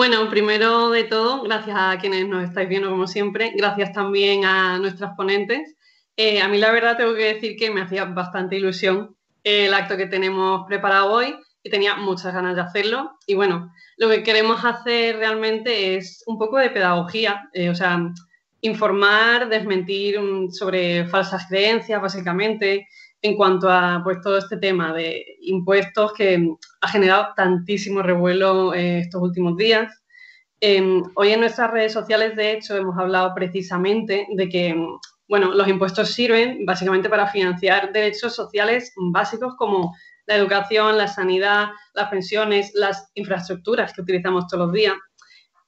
Bueno, primero de todo, gracias a quienes nos estáis viendo como siempre, gracias también a nuestras ponentes. Eh, a mí la verdad tengo que decir que me hacía bastante ilusión el acto que tenemos preparado hoy y tenía muchas ganas de hacerlo. Y bueno, lo que queremos hacer realmente es un poco de pedagogía, eh, o sea, informar, desmentir mm, sobre falsas creencias, básicamente, en cuanto a pues, todo este tema de impuestos que ha generado tantísimo revuelo eh, estos últimos días. Em, hoy en nuestras redes sociales, de hecho, hemos hablado precisamente de que bueno, los impuestos sirven básicamente para financiar derechos sociales básicos como la educación, la sanidad, las pensiones, las infraestructuras que utilizamos todos los días.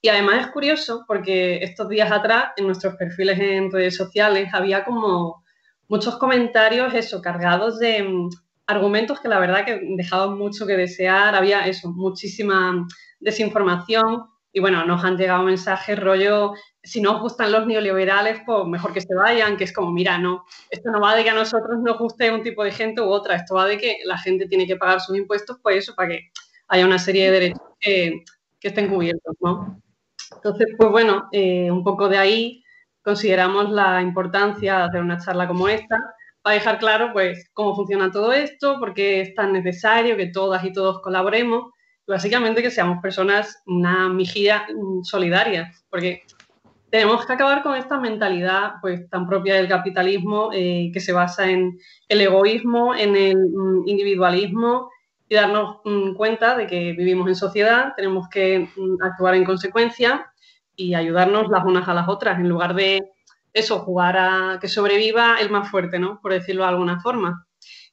Y además es curioso porque estos días atrás en nuestros perfiles en redes sociales había como muchos comentarios, eso, cargados de mm, argumentos que la verdad que dejaban mucho que desear, había eso, muchísima desinformación y bueno, nos han llegado mensajes rollo, si no os gustan los neoliberales, pues mejor que se vayan, que es como, mira, no, esto no va de que a nosotros nos guste un tipo de gente u otra, esto va de que la gente tiene que pagar sus impuestos, pues eso, para que haya una serie de derechos que, estén cubiertos, ¿no? Entonces, pues bueno, eh, un poco de ahí consideramos la importancia de hacer una charla como esta, para dejar claro, pues, cómo funciona todo esto, por qué es tan necesario que todas y todos colaboremos básicamente que seamos personas, una mejilla mm, solidaria, porque tenemos que acabar con esta mentalidad pues, tan propia del capitalismo eh, que se basa en el egoísmo, en el mm, individualismo y darnos mm, cuenta de que vivimos en sociedad, tenemos que actuar en consecuencia y ayudarnos las unas a las otras, en lugar de eso, jugar a que sobreviva el más fuerte, ¿no? Por decirlo de alguna forma.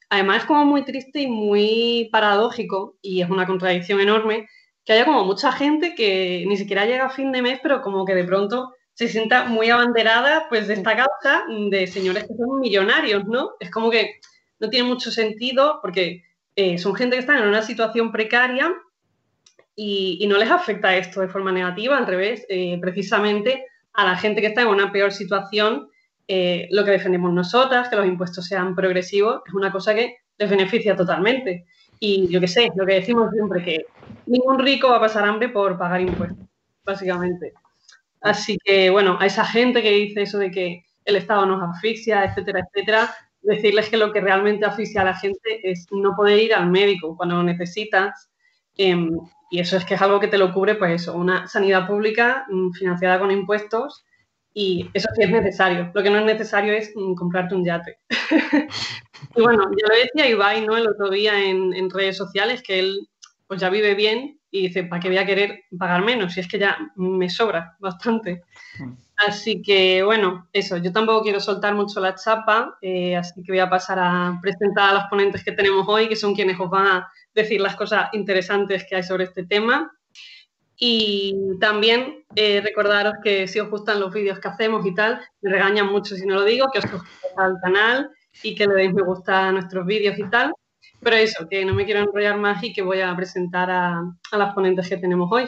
Además es como muy triste y muy paradójico, y es una contradicción enorme, que haya como mucha gente que ni siquiera llega a fin de mes, pero como que de pronto se sienta muy abanderada pues de esta causa de señores que son millonarios, ¿no? Es como que no tiene mucho sentido porque eh, son gente que está en una situación precaria y, no les afecta esto de forma negativa, al revés, eh, precisamente a la gente que está en una peor situación eh, lo que defendemos nosotras, que los impuestos sean progresivos, es una cosa que les beneficia totalmente. Y yo qué sé, lo que decimos siempre, que ningún rico va a pasar hambre por pagar impuestos, básicamente. Así que, bueno, a esa gente que dice eso de que el Estado nos asfixia, etcétera, etcétera, decirles que lo que realmente asfixia a la gente es no poder ir al médico cuando lo necesitas. Em, y eso es que es algo que te lo cubre, pues una sanidad pública mm, financiada con impuestos y eso sí es necesario. Lo que no es necesario es mm, comprarte un yate. y bueno, ya lo decía Ibai ¿no? el otro día en, redes sociales que él pues ya vive bien y dice, ¿para qué voy a querer pagar menos? Si es que ya me sobra bastante. Mm. Así que bueno, eso, yo tampoco quiero soltar mucho la chapa, eh, así que voy a pasar a presentar a los ponentes que tenemos hoy, que son quienes os van a decir las cosas interesantes que hay sobre este tema. Y también eh, recordaros que si os gustan los vídeos que hacemos y tal, me regañan mucho si no lo digo, que os suscribáis al canal y que le deis me gusta a nuestros vídeos y tal. Pero eso, que no me quiero enrollar más y que voy a presentar a, las ponentes que tenemos hoy.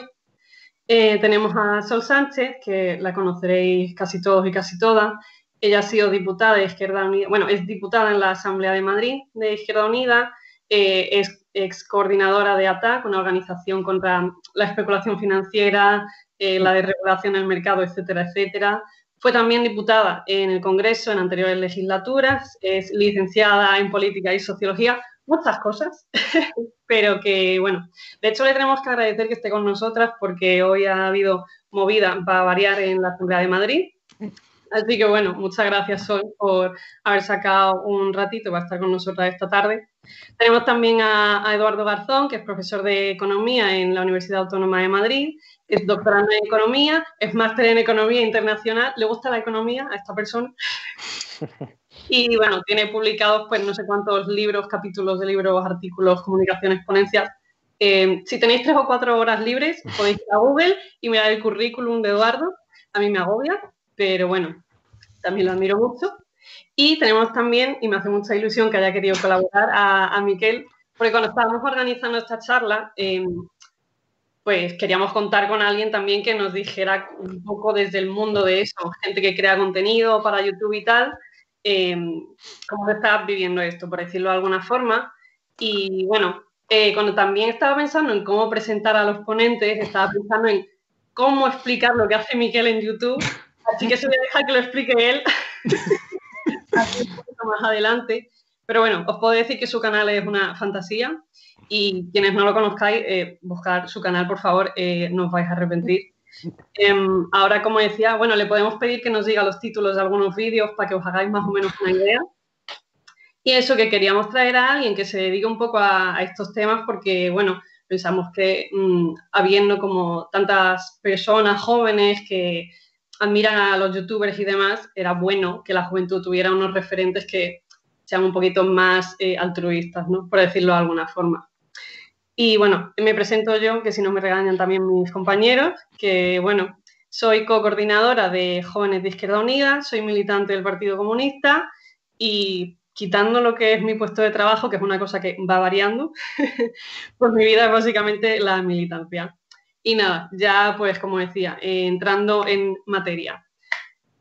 Eh, tenemos a Sol Sánchez, que la conoceréis casi todos y casi todas. Ella ha sido diputada de Izquierda Unida, bueno, es diputada en la Asamblea de Madrid de Izquierda Unida, eh, es ex coordinadora de ATAC, una organización contra la especulación financiera, eh, la desregulación del mercado, etcétera, etcétera. Fue también diputada en el Congreso en anteriores legislaturas, es licenciada en Política y Sociología, muchas cosas, pero que, bueno, de hecho le tenemos que agradecer que esté con nosotras porque hoy ha habido movida para variar en la Asamblea de Madrid. Así que, bueno, muchas gracias, Sol, por haber sacado un ratito para estar con nosotras esta tarde. Tenemos también a, Eduardo Garzón, que es profesor de Economía en la Universidad Autónoma de Madrid, es doctorando en Economía, es máster en Economía Internacional. ¿Le gusta la economía a esta persona? Y bueno, tiene publicados pues no sé cuántos libros, capítulos de libros, artículos, comunicaciones, ponencias. Eh, si tenéis tres o cuatro horas libres, podéis ir a Google y mirar el currículum de Eduardo. A mí me agobia, pero bueno, también lo admiro mucho. Y tenemos también, y me hace mucha ilusión que haya querido colaborar, a, a Miquel, porque cuando estábamos organizando esta charla, em, pues queríamos contar con alguien también que nos dijera un poco desde el mundo de eso, gente que crea contenido para YouTube y tal, em, cómo se está viviendo esto, por decirlo de alguna forma. Y bueno, eh, cuando también estaba pensando en cómo presentar a los ponentes, estaba pensando en cómo explicar lo que hace Miquel en YouTube, así que se voy a dejar que lo explique él un poquito más adelante. Pero bueno, os puedo decir que su canal es una fantasía y quienes no lo conozcáis, eh, buscar su canal, por favor, eh, no os vais a arrepentir. Em, ahora, como decía, bueno, le podemos pedir que nos diga los títulos de algunos vídeos para que os hagáis más o menos una idea. Y eso que queríamos traer a alguien que se dedique un poco a, estos temas porque, bueno, pensamos que mm, habiendo como tantas personas jóvenes que admiran a los youtubers y demás, era bueno que la juventud tuviera unos referentes que sean un poquito más eh, altruistas, ¿no? Por decirlo de alguna forma. Y bueno, me presento yo, que si no me regañan también mis compañeros, que bueno, soy co-coordinadora de Jóvenes de Izquierda Unida, soy militante del Partido Comunista y quitando lo que es mi puesto de trabajo, que es una cosa que va variando, pues mi vida es básicamente la militancia. Y nada, ya pues como decía, eh, entrando en materia.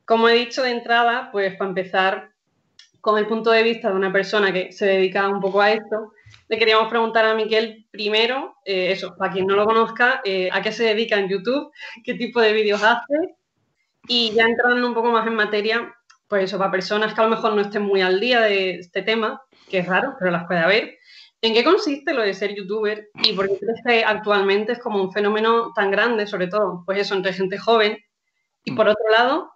Como he dicho de entrada, pues para empezar con el punto de vista de una persona que se dedica un poco a esto, le queríamos preguntar a Miquel primero, eh, eso, para quien no lo conozca, eh, a qué se dedica en YouTube, qué tipo de vídeos hace y ya entrando un poco más en materia, pues eso, para personas que a lo mejor no estén muy al día de este tema, que es raro, pero las puede haber. ¿En qué consiste lo de ser youtuber y por qué crees que actualmente es como un fenómeno tan grande, sobre todo, pues eso, entre gente joven? Y por otro lado,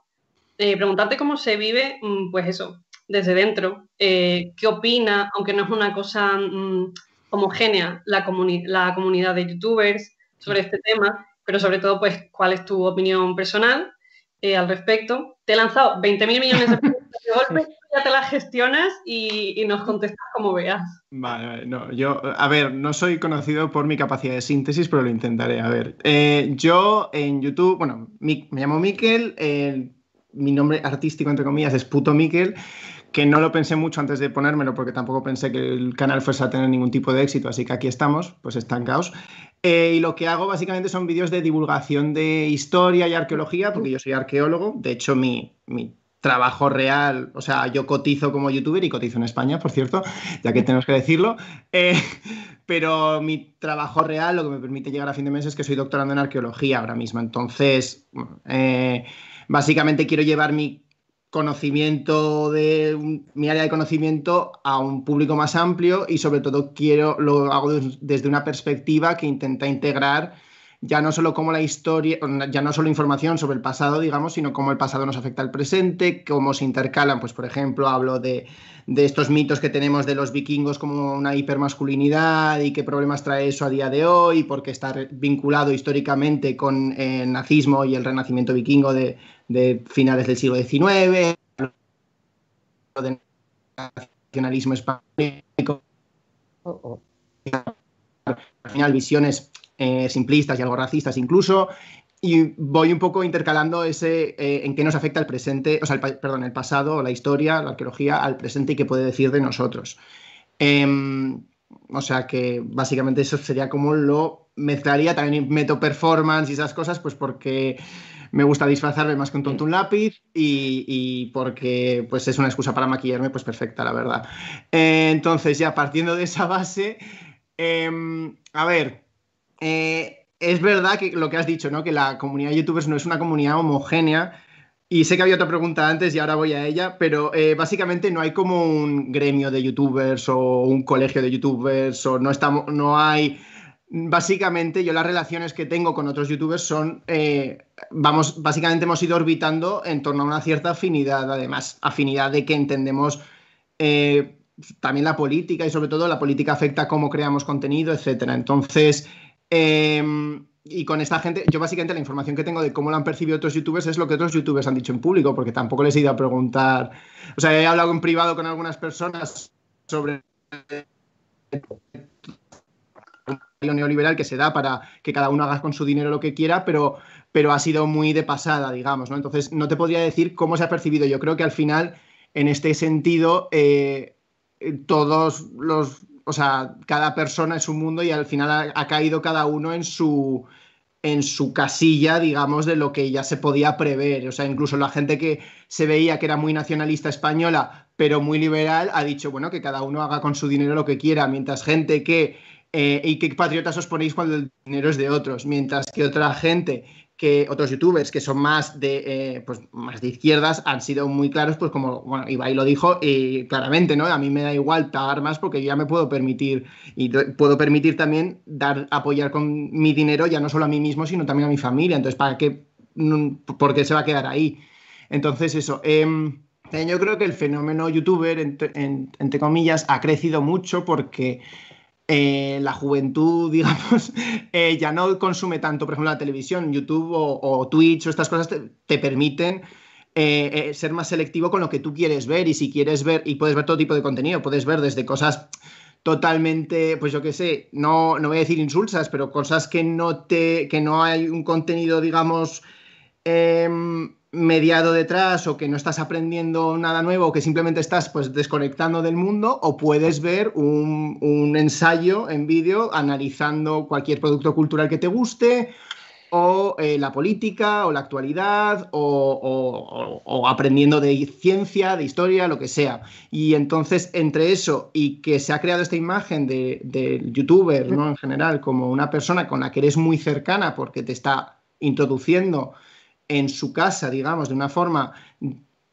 eh, preguntarte cómo se vive, mm, pues eso, desde dentro, eh, qué opina, aunque no es una cosa mm, homogénea, la, la comunidad de youtubers sobre este tema, pero sobre todo, pues, cuál es tu opinión personal eh, al respecto. Te he lanzado 20.000 millones de preguntas de golpe, ya te las gestionas y, nos contestas como veas. Vale, vale, no, yo, a ver, no soy conocido por mi capacidad de síntesis, pero lo intentaré. A ver, eh, yo en YouTube, bueno, me llamo Miquel, mi nombre artístico, entre comillas, es Puto Miquel que no lo pensé mucho antes de ponérmelo porque tampoco pensé que el canal fuese a tener ningún tipo de éxito, así que aquí estamos, pues estancados. Eh, y lo que hago básicamente son vídeos de divulgación de historia y arqueología, porque yo soy arqueólogo, de hecho mi, trabajo real, o sea, yo cotizo como youtuber y cotizo en España, por cierto, ya que tenemos que decirlo, eh, pero mi trabajo real, lo que me permite llegar a fin de mes es que soy doctorando en arqueología ahora mismo, entonces, eh, básicamente quiero llevar mi conocimiento de mi área de conocimiento a un público más amplio y sobre todo quiero lo hago desde una perspectiva que intenta integrar ya no solo como la historia, ya no solo información sobre el pasado, digamos, sino cómo el pasado nos afecta al presente, cómo se intercalan, pues por ejemplo, hablo de, de estos mitos que tenemos de los vikingos como una hipermasculinidad y qué problemas trae eso a día de hoy, porque está vinculado históricamente con el nazismo y el renacimiento vikingo de, de finales del siglo XIX, de nacionalismo español, oh, oh. al final visiones eh, simplistas y algo racistas incluso, y voy un poco intercalando ese eh, en qué nos afecta el presente, o sea, el, perdón, el pasado, la historia, la arqueología al presente y qué puede decir de nosotros. Em, o sea que básicamente eso sería como lo mezclaría, también meto performance y esas cosas, pues porque me gusta disfrazarme más que un tonto un lápiz y, porque pues es una excusa para maquillarme pues perfecta, la verdad. Eh, entonces, ya partiendo de esa base, em, a ver, eh, es verdad que lo que has dicho, ¿no? Que la comunidad de youtubers no es una comunidad homogénea. Y sé que había otra pregunta antes y ahora voy a ella, pero eh, básicamente no hay como un gremio de youtubers o un colegio de youtubers o no, estamos, no hay básicamente yo las relaciones que tengo con otros youtubers son, eh, vamos, básicamente hemos ido orbitando en torno a una cierta afinidad, además, afinidad de que entendemos también la política y sobre todo la política afecta cómo creamos contenido, etcétera. Entonces, em, y con esta gente, yo básicamente la información que tengo de cómo lo han percibido otros youtubers es lo que otros youtubers han dicho en público, porque tampoco les he ido a preguntar, o sea, he hablado en privado con algunas personas sobre neoliberal que se da para que cada uno haga con su dinero lo que quiera, pero, pero ha sido muy de pasada, digamos. Entonces, no te podría decir cómo se ha percibido. Yo creo que al final, en este sentido, eh, todos los, o sea, cada persona es un mundo y al final ha, caído cada uno en su en su casilla, digamos, de lo que ya se podía prever. O sea, incluso la gente que se veía que era muy nacionalista española, pero muy liberal, ha dicho, bueno, que cada uno haga con su dinero lo que quiera, mientras gente que eh, y qué patriotas os ponéis cuando el dinero es de otros, mientras que otra gente que otros youtubers que son más de, eh, pues, más de izquierdas han sido muy claros, pues como bueno, Ibai lo dijo y claramente, ¿no? A mí me da igual pagar más porque ya me puedo permitir y puedo permitir también dar, apoyar con mi dinero ya no solo a mí mismo, sino también a mi familia. Entonces, ¿para qué? ¿Por qué se va a quedar ahí? Entonces, eso. Em, yo creo que el fenómeno youtuber, entre comillas, ha crecido mucho porque eh, la juventud, digamos, eh, ya no consume tanto, por ejemplo, la televisión, YouTube o, Twitch o estas cosas te, permiten eh, ser más selectivo con lo que tú quieres ver y si quieres ver, y puedes ver todo tipo de contenido, puedes ver desde cosas totalmente, pues yo qué sé, no, no voy a decir insulsas, pero cosas que no te, que no hay un contenido, digamos, em, mediado detrás o que no estás aprendiendo nada nuevo o que simplemente estás pues desconectando del mundo o puedes ver un, ensayo en vídeo analizando cualquier producto cultural que te guste o eh, la política o la actualidad o, aprendiendo de ciencia, de historia, lo que sea. Y entonces entre eso y que se ha creado esta imagen del de youtuber ¿no? en general como una persona con la que eres muy cercana porque te está introduciendo en su casa, digamos, de una forma,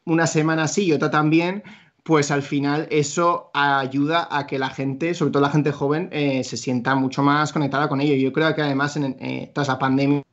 una semana sí y otra también, pues al final eso ayuda a que la gente, sobre todo la gente joven, eh, se sienta mucho más conectada con ello. Yo creo que además, en, eh, tras la pandemia,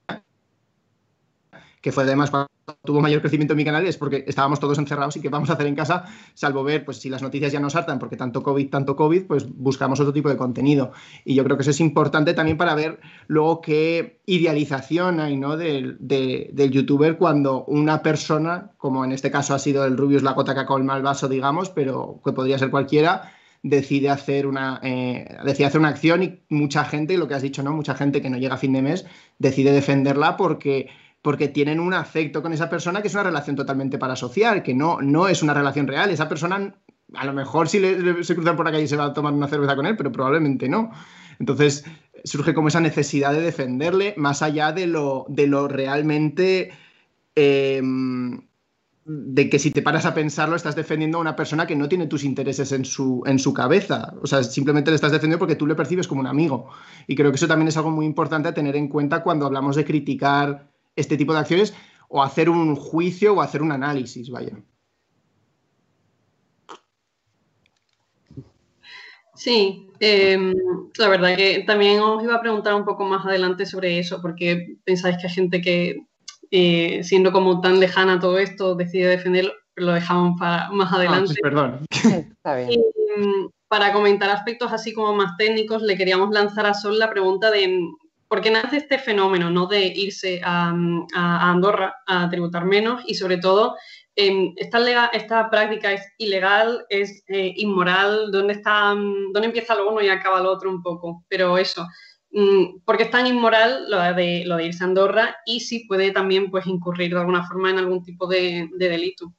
que fue además cuando tuvo mayor crecimiento en mi canal es porque estábamos todos encerrados y qué vamos a hacer en casa, salvo ver, pues si las noticias ya nos hartan porque tanto COVID, tanto COVID, pues buscamos otro tipo de contenido. Y yo creo que eso es importante también para ver luego qué idealización hay ¿no? del, del youtuber cuando una persona, como en este caso ha sido el Rubius la cota que ha colmado el vaso, digamos, pero que podría ser cualquiera, decide hacer una eh, decide hacer una acción y mucha gente, lo que has dicho, ¿no? Mucha gente que no llega a fin de mes decide defenderla porque porque tienen un afecto con esa persona que es una relación totalmente parasocial, que no, no es una relación real. Esa persona, a lo mejor si se cruzan por la calle se va a tomar una cerveza con él, pero probablemente no. Entonces surge como esa necesidad de defenderle más allá de lo, de lo realmente... Em, de que si te paras a pensarlo, estás defendiendo a una persona que no tiene tus intereses en su, en su cabeza. O sea, simplemente le estás defendiendo porque tú le percibes como un amigo. Y creo que eso también es algo muy importante a tener en cuenta cuando hablamos de criticar este tipo de acciones o hacer un juicio o hacer un análisis, vaya. Sí, em, la verdad que también os iba a preguntar un poco más adelante sobre eso, porque pensáis que hay gente que, eh, siendo como tan lejana todo esto, decide defenderlo, lo dejamos para más ah, adelante. perdón. Em, para comentar aspectos así como más técnicos, le queríamos lanzar a Sol la pregunta de porque nace este fenómeno, ¿no? De irse a, Andorra a tributar menos y sobre todo em, esta, esta, práctica es ilegal, es eh, inmoral, ¿dónde, está, ¿dónde empieza lo uno y acaba lo otro un poco? Pero eso, mm, porque es tan inmoral lo de, lo de irse a Andorra y si puede también pues, incurrir de alguna forma en algún tipo de delito.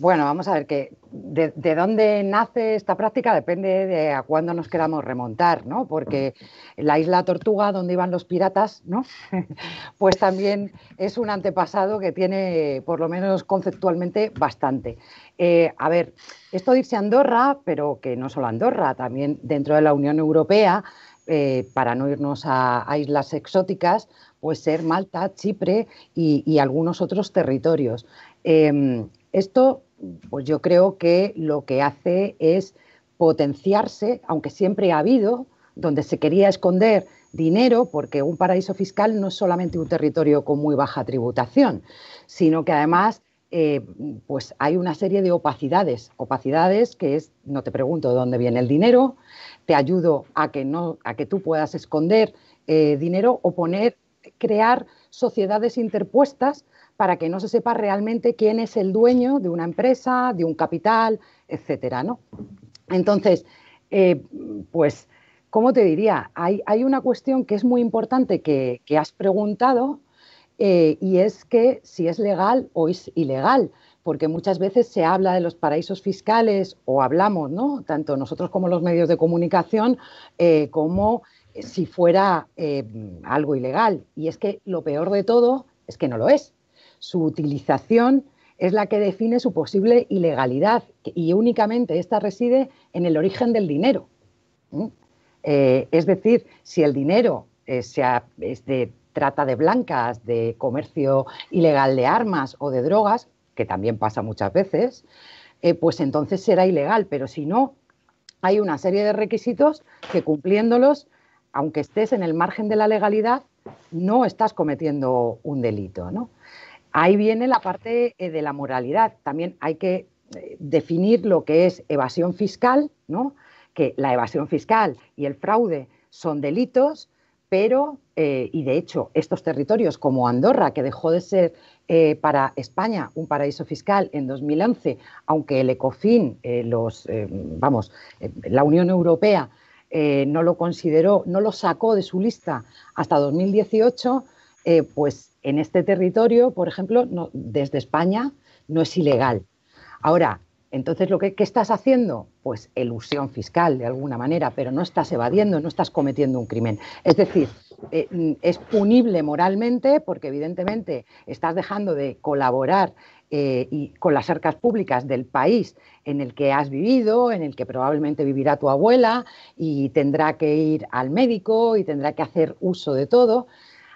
Bueno, vamos a ver que de, dónde nace esta práctica depende de a cuándo nos queramos remontar, ¿no? Porque la isla Tortuga, donde iban los piratas, ¿no? pues también es un antepasado que tiene, por lo menos conceptualmente, bastante. Eh, a ver, esto de irse a Andorra, pero que no solo Andorra, también dentro de la Unión Europea, eh, para no irnos a, islas exóticas, pues ser Malta, Chipre y, algunos otros territorios. Em, esto pues yo creo que lo que hace es potenciarse, aunque siempre ha habido, donde se quería esconder dinero, porque un paraíso fiscal no es solamente un territorio con muy baja tributación, sino que además eh, pues hay una serie de opacidades, opacidades que es, no te pregunto de dónde viene el dinero, te ayudo a que, no, a que tú puedas esconder eh, dinero o poner, crear sociedades interpuestas para que no se sepa realmente quién es el dueño de una empresa, de un capital, etcétera, ¿no? Entonces, eh, pues, ¿cómo te diría? Hay, una cuestión que es muy importante que, has preguntado eh, y es que si es legal o es ilegal, porque muchas veces se habla de los paraísos fiscales o hablamos, ¿no? Tanto nosotros como los medios de comunicación, eh, como si fuera algo ilegal. Y es que lo peor de todo es que no lo es su utilización es la que define su posible ilegalidad y únicamente esta reside en el origen del dinero. Eh, es decir, si el dinero eh, es de trata de blancas, de comercio ilegal de armas o de drogas, que también pasa muchas veces, eh, pues entonces será ilegal, pero si no, hay una serie de requisitos que cumpliéndolos, aunque estés en el margen de la legalidad, no estás cometiendo un delito. ¿no? Ahí viene la parte eh, de la moralidad. También hay que eh, definir lo que es evasión fiscal, ¿no? que la evasión fiscal y el fraude son delitos, pero, eh, y de hecho, estos territorios como Andorra, que dejó de ser para España un paraíso fiscal en 2011, aunque el ECOFIN, los, vamos, la Unión Europea no lo consideró, no lo sacó de su lista hasta 2018, pues en este territorio, por ejemplo, desde España no es ilegal. Ahora, entonces, lo que, ¿qué estás haciendo? Pues elusión fiscal, de alguna manera, pero no estás evadiendo, no estás cometiendo un crimen. Es decir, eh, es punible moralmente porque, evidentemente, estás dejando de colaborar eh, y con las arcas públicas del país en el que has vivido, en el que probablemente vivirá tu abuela y tendrá que ir al médico y tendrá que hacer uso de todo.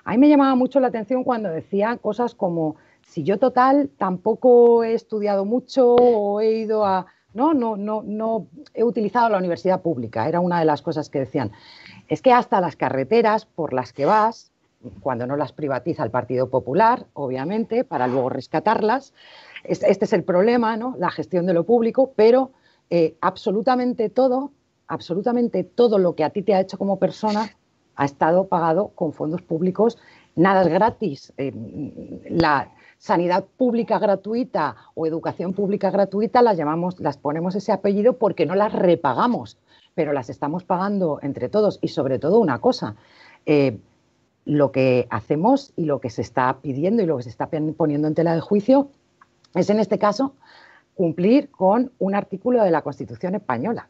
A mí me llamaba mucho la atención cuando decía cosas como, si yo total tampoco he estudiado mucho o he ido a... No, no, no, no he utilizado la universidad pública, era una de las cosas que decían. Es que hasta las carreteras por las que vas, cuando no las privatiza el Partido Popular, obviamente, para luego rescatarlas, este es el problema, ¿no? La gestión de lo público, pero eh, absolutamente todo, absolutamente todo lo que a ti te ha hecho como persona ha estado pagado con fondos públicos, nada es gratis. Eh, la sanidad pública gratuita o educación pública gratuita las llamamos, las ponemos ese apellido porque no las repagamos, pero las estamos pagando entre todos y sobre todo una cosa. Eh, lo que hacemos y lo que se está pidiendo y lo que se está poniendo en tela de juicio es, en este caso, cumplir con un artículo de la Constitución española.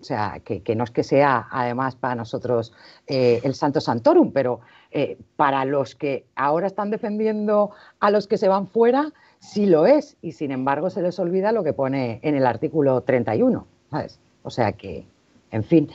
O sea, que, no es que sea además para nosotros eh, el Santo Santorum, pero eh, para los que ahora están defendiendo a los que se van fuera, sí lo es. Y sin embargo se les olvida lo que pone en el artículo 31. ¿sabes? O sea que, en fin.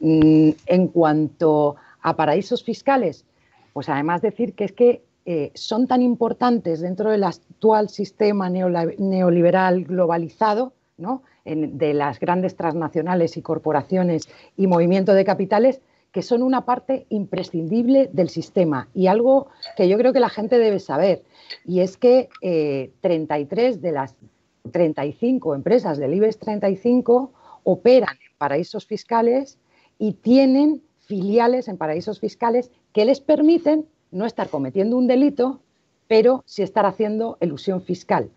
Mm, en cuanto a paraísos fiscales, pues además decir que es que eh, son tan importantes dentro del actual sistema neoliberal globalizado, ¿no? de las grandes transnacionales y corporaciones y movimiento de capitales que son una parte imprescindible del sistema y algo que yo creo que la gente debe saber. Y es que 33 eh, de las 35 empresas del IBEX 35 operan en paraísos fiscales y tienen filiales en paraísos fiscales que les permiten no estar cometiendo un delito, pero sí estar haciendo elusión fiscal.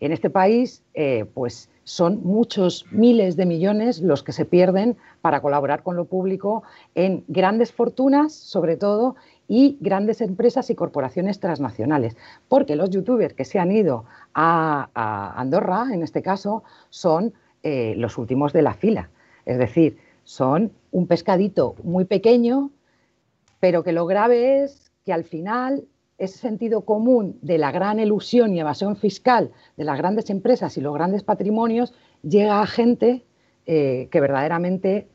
En este país, eh, pues son muchos miles de millones los que se pierden para colaborar con lo público en grandes fortunas, sobre todo, y grandes empresas y corporaciones transnacionales. Porque los youtubers que se han ido a, Andorra, en este caso, son eh, los últimos de la fila. Es decir, son un pescadito muy pequeño, pero que lo grave es que al final ese sentido común de la gran elusión y evasión fiscal de las grandes empresas y los grandes patrimonios llega a gente eh, que verdaderamente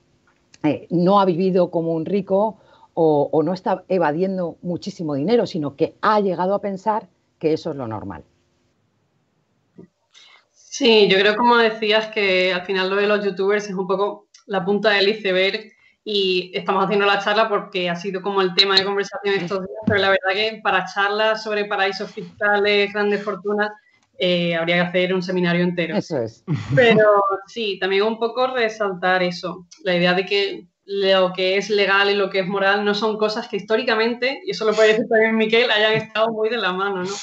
eh, no ha vivido como un rico o, no está evadiendo muchísimo dinero, sino que ha llegado a pensar que eso es lo normal. Sí, yo creo como decías que al final lo de los youtubers es un poco la punta del iceberg y estamos haciendo la charla porque ha sido como el tema de conversación estos días, pero la verdad que para charlas sobre paraísos fiscales, grandes fortunas, eh, habría que hacer un seminario entero. Eso es. Pero sí, también un poco resaltar eso, la idea de que lo que es legal y lo que es moral no son cosas que históricamente, y eso lo puede decir también Miquel, hayan estado muy de la mano, ¿no?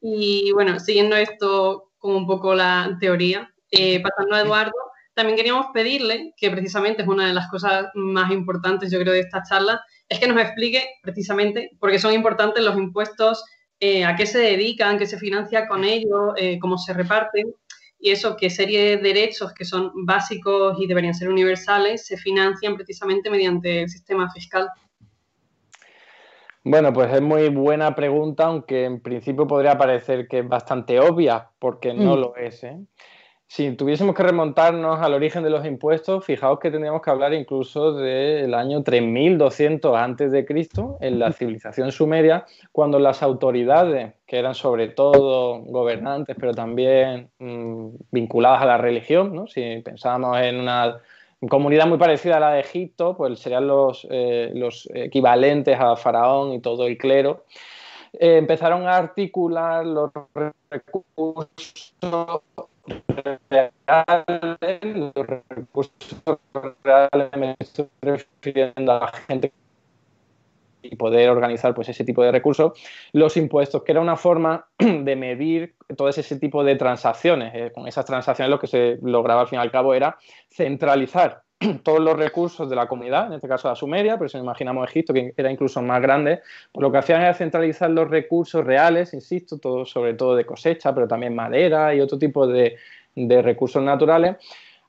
Y bueno, siguiendo esto como un poco la teoría, eh, pasando a Eduardo, también queríamos pedirle, que precisamente es una de las cosas más importantes, yo creo, de esta charla, es que nos explique precisamente por qué son importantes los impuestos, eh, a qué se dedican, qué se financia con ellos, eh, cómo se reparten y eso, qué serie de derechos que son básicos y deberían ser universales se financian precisamente mediante el sistema fiscal. Bueno, pues es muy buena pregunta, aunque en principio podría parecer que es bastante obvia, porque no mm. lo es. ¿eh? Si tuviésemos que remontarnos al origen de los impuestos, fijaos que tendríamos que hablar incluso del año 3200 antes de Cristo, en la civilización sumeria, cuando las autoridades, que eran sobre todo gobernantes, pero también mm, vinculadas a la religión, ¿no? si pensábamos en una comunidad muy parecida a la de Egipto, pues serían los, eh, los equivalentes a Faraón y todo el clero, eh, empezaron a articular los recursos los recursos me estoy refiriendo a la gente y poder organizar pues ese tipo de recursos, los impuestos, que era una forma de medir todo ese tipo de transacciones. Eh, con esas transacciones lo que se lograba al fin y al cabo era centralizar todos los recursos de la comunidad, en este caso la Sumeria, pero si nos imaginamos Egipto, que era incluso más grande, pues lo que hacían era centralizar los recursos reales, insisto, sobre todo de cosecha, pero también madera y otro tipo de, de recursos naturales,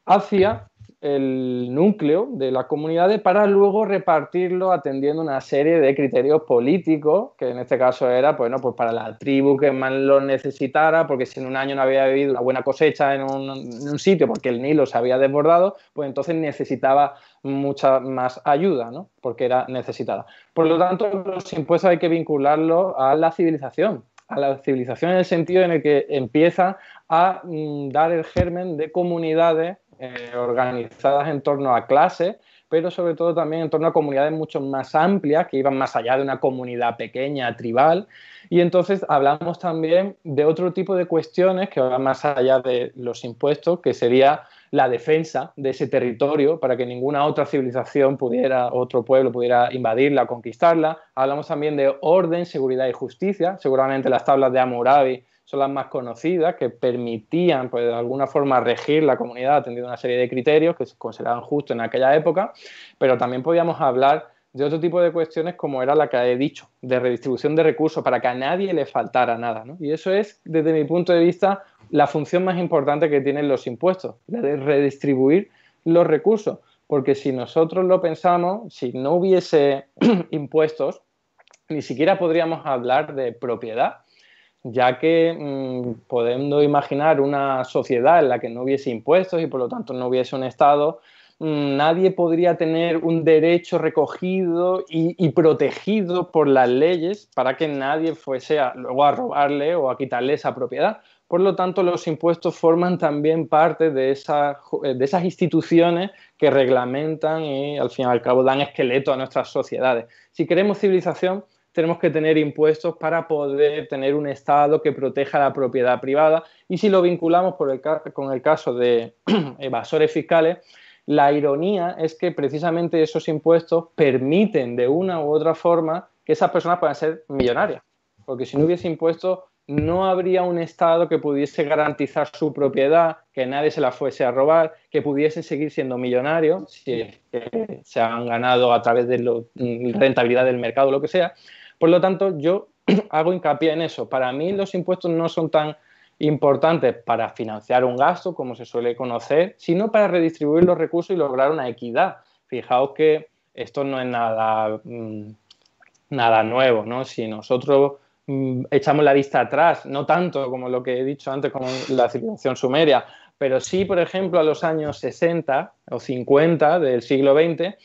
hacia el núcleo de las comunidades para luego repartirlo atendiendo una serie de criterios políticos, que en este caso era pues, pues para la tribu que más lo necesitara, porque si en un año no había habido una buena cosecha en un, sitio porque el Nilo se había desbordado, pues entonces necesitaba mucha más ayuda, ¿no? porque era necesitada. Por lo tanto, los impuestos hay que vincularlos a la civilización, a la civilización en el sentido en el que empieza a mm, dar el germen de comunidades eh, organizadas en torno a clases, pero sobre todo también en torno a comunidades mucho más amplias, que iban más allá de una comunidad pequeña, tribal. Y entonces hablamos también de otro tipo de cuestiones que van más allá de los impuestos, que sería la defensa de ese territorio para que ninguna otra civilización pudiera, otro pueblo pudiera invadirla, conquistarla. Hablamos también de orden, seguridad y justicia. Seguramente las tablas de Hammurabi son las más conocidas, que permitían, pues, de alguna forma, regir la comunidad atendiendo una serie de criterios que se consideraban justos en aquella época, pero también podíamos hablar de otro tipo de cuestiones como era la que he dicho, de redistribución de recursos, para que a nadie le faltara nada. Y eso es, desde mi punto de vista, la función más importante que tienen los impuestos, la de redistribuir los recursos. Porque si nosotros lo pensamos, si no hubiese impuestos, ni siquiera podríamos hablar de propiedad, ya que mm, podemos imaginar una sociedad en la que no hubiese impuestos y por lo tanto no hubiese un Estado, mm, nadie podría tener un derecho recogido y, protegido por las leyes para que nadie fuese luego a robarle o a quitarle esa propiedad. Por lo tanto, los impuestos forman también parte de, de esas instituciones que reglamentan y al fin y al cabo dan esqueleto a nuestras sociedades. Si queremos civilización, tenemos que tener impuestos para poder tener un Estado que proteja la propiedad privada. Y si lo vinculamos con el caso de evasores fiscales, la ironía es que precisamente esos impuestos permiten de una u otra forma que esas personas puedan ser millonarias. Porque si no hubiese impuestos, no habría un Estado que pudiese garantizar su propiedad, que nadie se la fuese a robar, que pudiesen seguir siendo millonarios, si se han ganado a través de la mm, rentabilidad del mercado o lo que sea. Por lo tanto, yo hago hincapié en eso. Para mí los impuestos no son tan importantes para financiar un gasto, como se suele conocer, sino para redistribuir los recursos y lograr una equidad. Fijaos que esto no es nada, mm, nada nuevo, ¿no? Si nosotros mm, echamos la vista atrás, no tanto como lo que he dicho antes con la civilización sumeria, pero sí, por ejemplo, a los años 60 o 50 del siglo XX,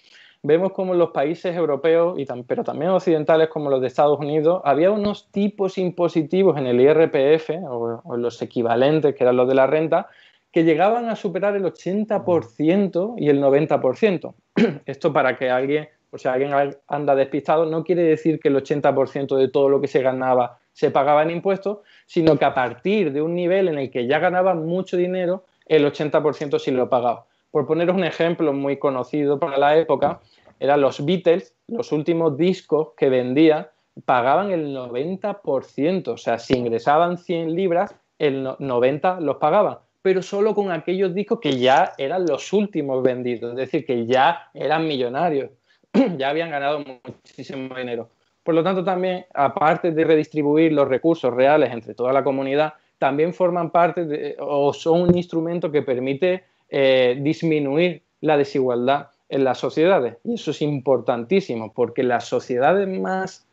vemos como en los países europeos, y pero también occidentales como los de Estados Unidos, había unos tipos impositivos en el IRPF o, en los equivalentes, que eran los de la renta, que llegaban a superar el 80% y el 90%. Esto para que alguien, o sea, alguien anda despistado, no quiere decir que el 80% de todo lo que se ganaba se pagaba en impuestos, sino que a partir de un nivel en el que ya ganaban mucho dinero, el 80% sí lo pagaba. Por poneros un ejemplo muy conocido para la época, eran los Beatles, los últimos discos que vendían pagaban el 90%, o sea, si ingresaban 100 libras, el 90 los pagaban, pero solo con aquellos discos que ya eran los últimos vendidos, es decir, que ya eran millonarios, ya habían ganado muchísimo dinero. Por lo tanto, también, aparte de redistribuir los recursos reales entre toda la comunidad, también forman parte de, o son un instrumento que permite eh, disminuir la desigualdad en las sociedades. Y eso es importantísimo, porque las sociedades más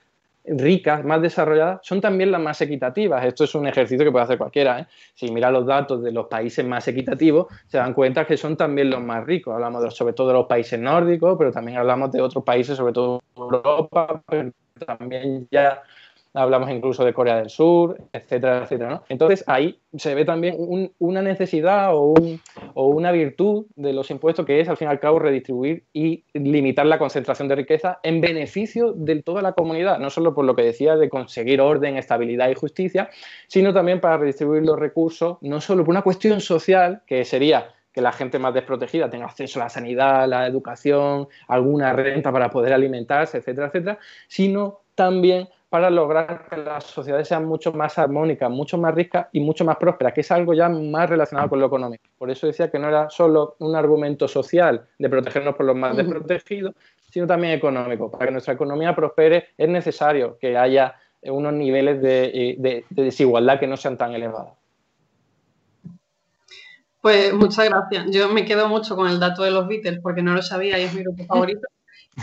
ricas, más desarrolladas, son también las más equitativas. Esto es un ejercicio que puede hacer cualquiera. ¿eh? Si mira los datos de los países más equitativos, se dan cuenta que son también los más ricos. Hablamos sobre todo de los países nórdicos, pero también hablamos de otros países, sobre todo Europa, pero también ya hablamos incluso de Corea del Sur, etcétera, etcétera. ¿no? Entonces ahí se ve también una necesidad o, una virtud de los impuestos que es al fin y al cabo redistribuir y limitar la concentración de riqueza en beneficio de toda la comunidad, no solo por lo que decía de conseguir orden, estabilidad y justicia, sino también para redistribuir los recursos, no solo por una cuestión social, que sería que la gente más desprotegida tenga acceso a la sanidad, a la educación, alguna renta para poder alimentarse, etcétera, etcétera, sino también para lograr que las sociedades sean mucho más armónicas, mucho más ricas y mucho más prósperas, que es algo ya más relacionado con lo económico. Por eso decía que no era solo un argumento social de protegernos por los más desprotegidos, sino también económico. Para que nuestra economía prospere es necesario que haya unos niveles de, de desigualdad que no sean tan elevados. Pues muchas gracias. Yo me quedo mucho con el dato de los Beatles porque no lo sabía y es mi grupo favorito.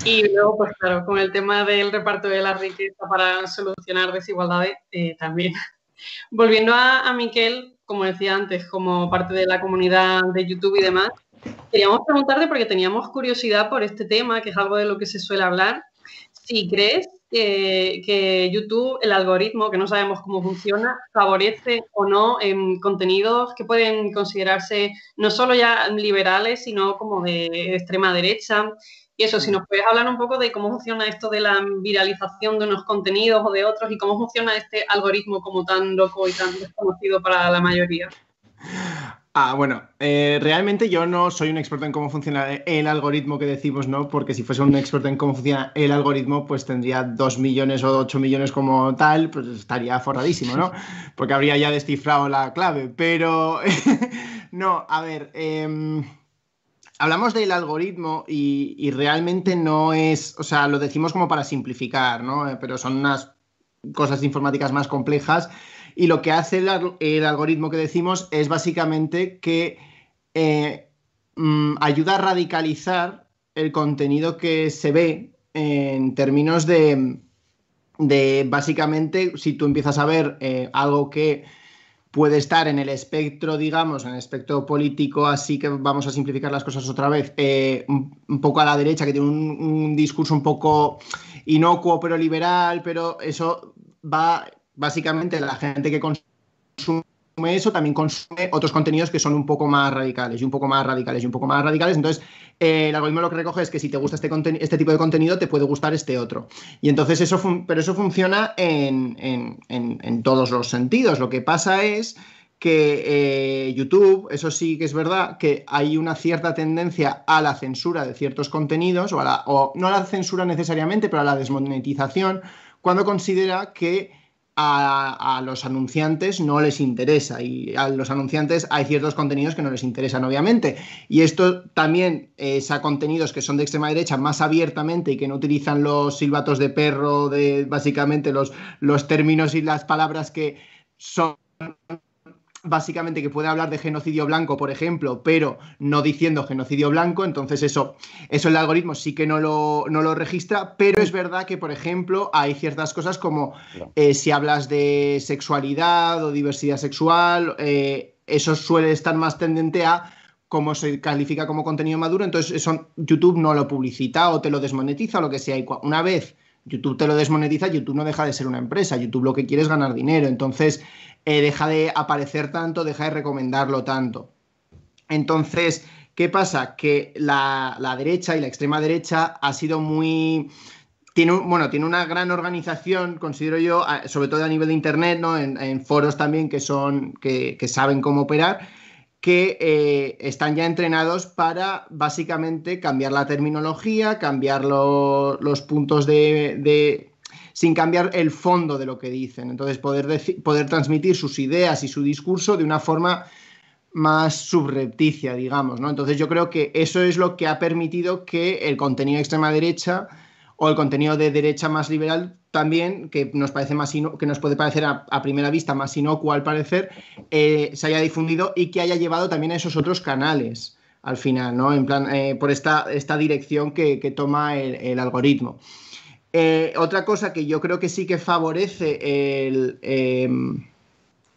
Y luego, pues claro, con el tema del reparto de la riqueza para solucionar desigualdades eh, también. Volviendo a, a Miquel, como decía antes, como parte de la comunidad de YouTube y demás, queríamos preguntarte, porque teníamos curiosidad por este tema, que es algo de lo que se suele hablar, si crees que, que, YouTube, el algoritmo, que no sabemos cómo funciona, favorece o no en contenidos que pueden considerarse no solo ya liberales, sino como de extrema derecha, y eso, si nos puedes hablar un poco de cómo funciona esto de la viralización de unos contenidos o de otros y cómo funciona este algoritmo como tan loco y tan desconocido para la mayoría. Ah, bueno, eh, realmente yo no soy un experto en cómo funciona el algoritmo que decimos, ¿no? Porque si fuese un experto en cómo funciona el algoritmo, pues tendría dos millones o ocho millones como tal, pues estaría forradísimo, ¿no? Porque habría ya descifrado la clave. Pero, no, a ver, eh, hablamos del algoritmo y, realmente no es, o sea, lo decimos como para simplificar, ¿no? Eh, pero son unas cosas informáticas más complejas y lo que hace el, algoritmo que decimos es básicamente que eh, mm, ayuda a radicalizar el contenido que se ve en términos de, de básicamente, si tú empiezas a ver eh, algo que puede estar en el espectro, digamos, en el espectro político, así que vamos a simplificar las cosas otra vez, eh, un, poco a la derecha, que tiene un, discurso un poco inocuo pero liberal, pero eso va básicamente la gente que consume eso también consume otros contenidos que son un poco más radicales y un poco más radicales y un poco más radicales. Entonces, eh, el algoritmo lo que recoge es que si te gusta este, este tipo de contenido, te puede gustar este otro. Y entonces eso, pero eso funciona en, todos los sentidos. Lo que pasa es que eh, YouTube, eso sí que es verdad, que hay una cierta tendencia a la censura de ciertos contenidos, o, o no a la censura necesariamente, pero a la desmonetización, cuando considera que a, los anunciantes no les interesa y a los anunciantes hay ciertos contenidos que no les interesan, obviamente. Y esto también es a contenidos que son de extrema derecha más abiertamente y que no utilizan los silbatos de perro, de básicamente los, los términos y las palabras que son básicamente que puede hablar de genocidio blanco, por ejemplo, pero no diciendo genocidio blanco, entonces eso, eso el algoritmo sí que no lo, no lo registra, pero es verdad que, por ejemplo, hay ciertas cosas como eh, si hablas de sexualidad o diversidad sexual, eh, eso suele estar más tendente a cómo se califica como contenido maduro, entonces eso YouTube no lo publicita o te lo desmonetiza o lo que sea. Y una vez YouTube te lo desmonetiza, YouTube no deja de ser una empresa, YouTube lo que quiere es ganar dinero, entonces eh, deja de aparecer tanto, deja de recomendarlo tanto. Entonces, ¿qué pasa? Que la, derecha y la extrema derecha ha sido muy... Tiene, bueno, tiene una gran organización, considero yo, sobre todo a nivel de Internet, ¿no? en, foros también que, son, que, saben cómo operar, que eh, están ya entrenados para básicamente cambiar la terminología, cambiar los puntos de sin cambiar el fondo de lo que dicen. Entonces, poder, poder transmitir sus ideas y su discurso de una forma más subrepticia, digamos, ¿no? Entonces yo creo que eso es lo que ha permitido que el contenido de extrema derecha o el contenido de derecha más liberal también, que nos parece más que nos puede parecer a, primera vista más inocuo al parecer, eh, se haya difundido y que haya llevado también a esos otros canales al final, ¿no? En plan, eh, por esta, esta dirección que, toma el algoritmo. Eh, otra cosa que yo creo que sí que favorece el em,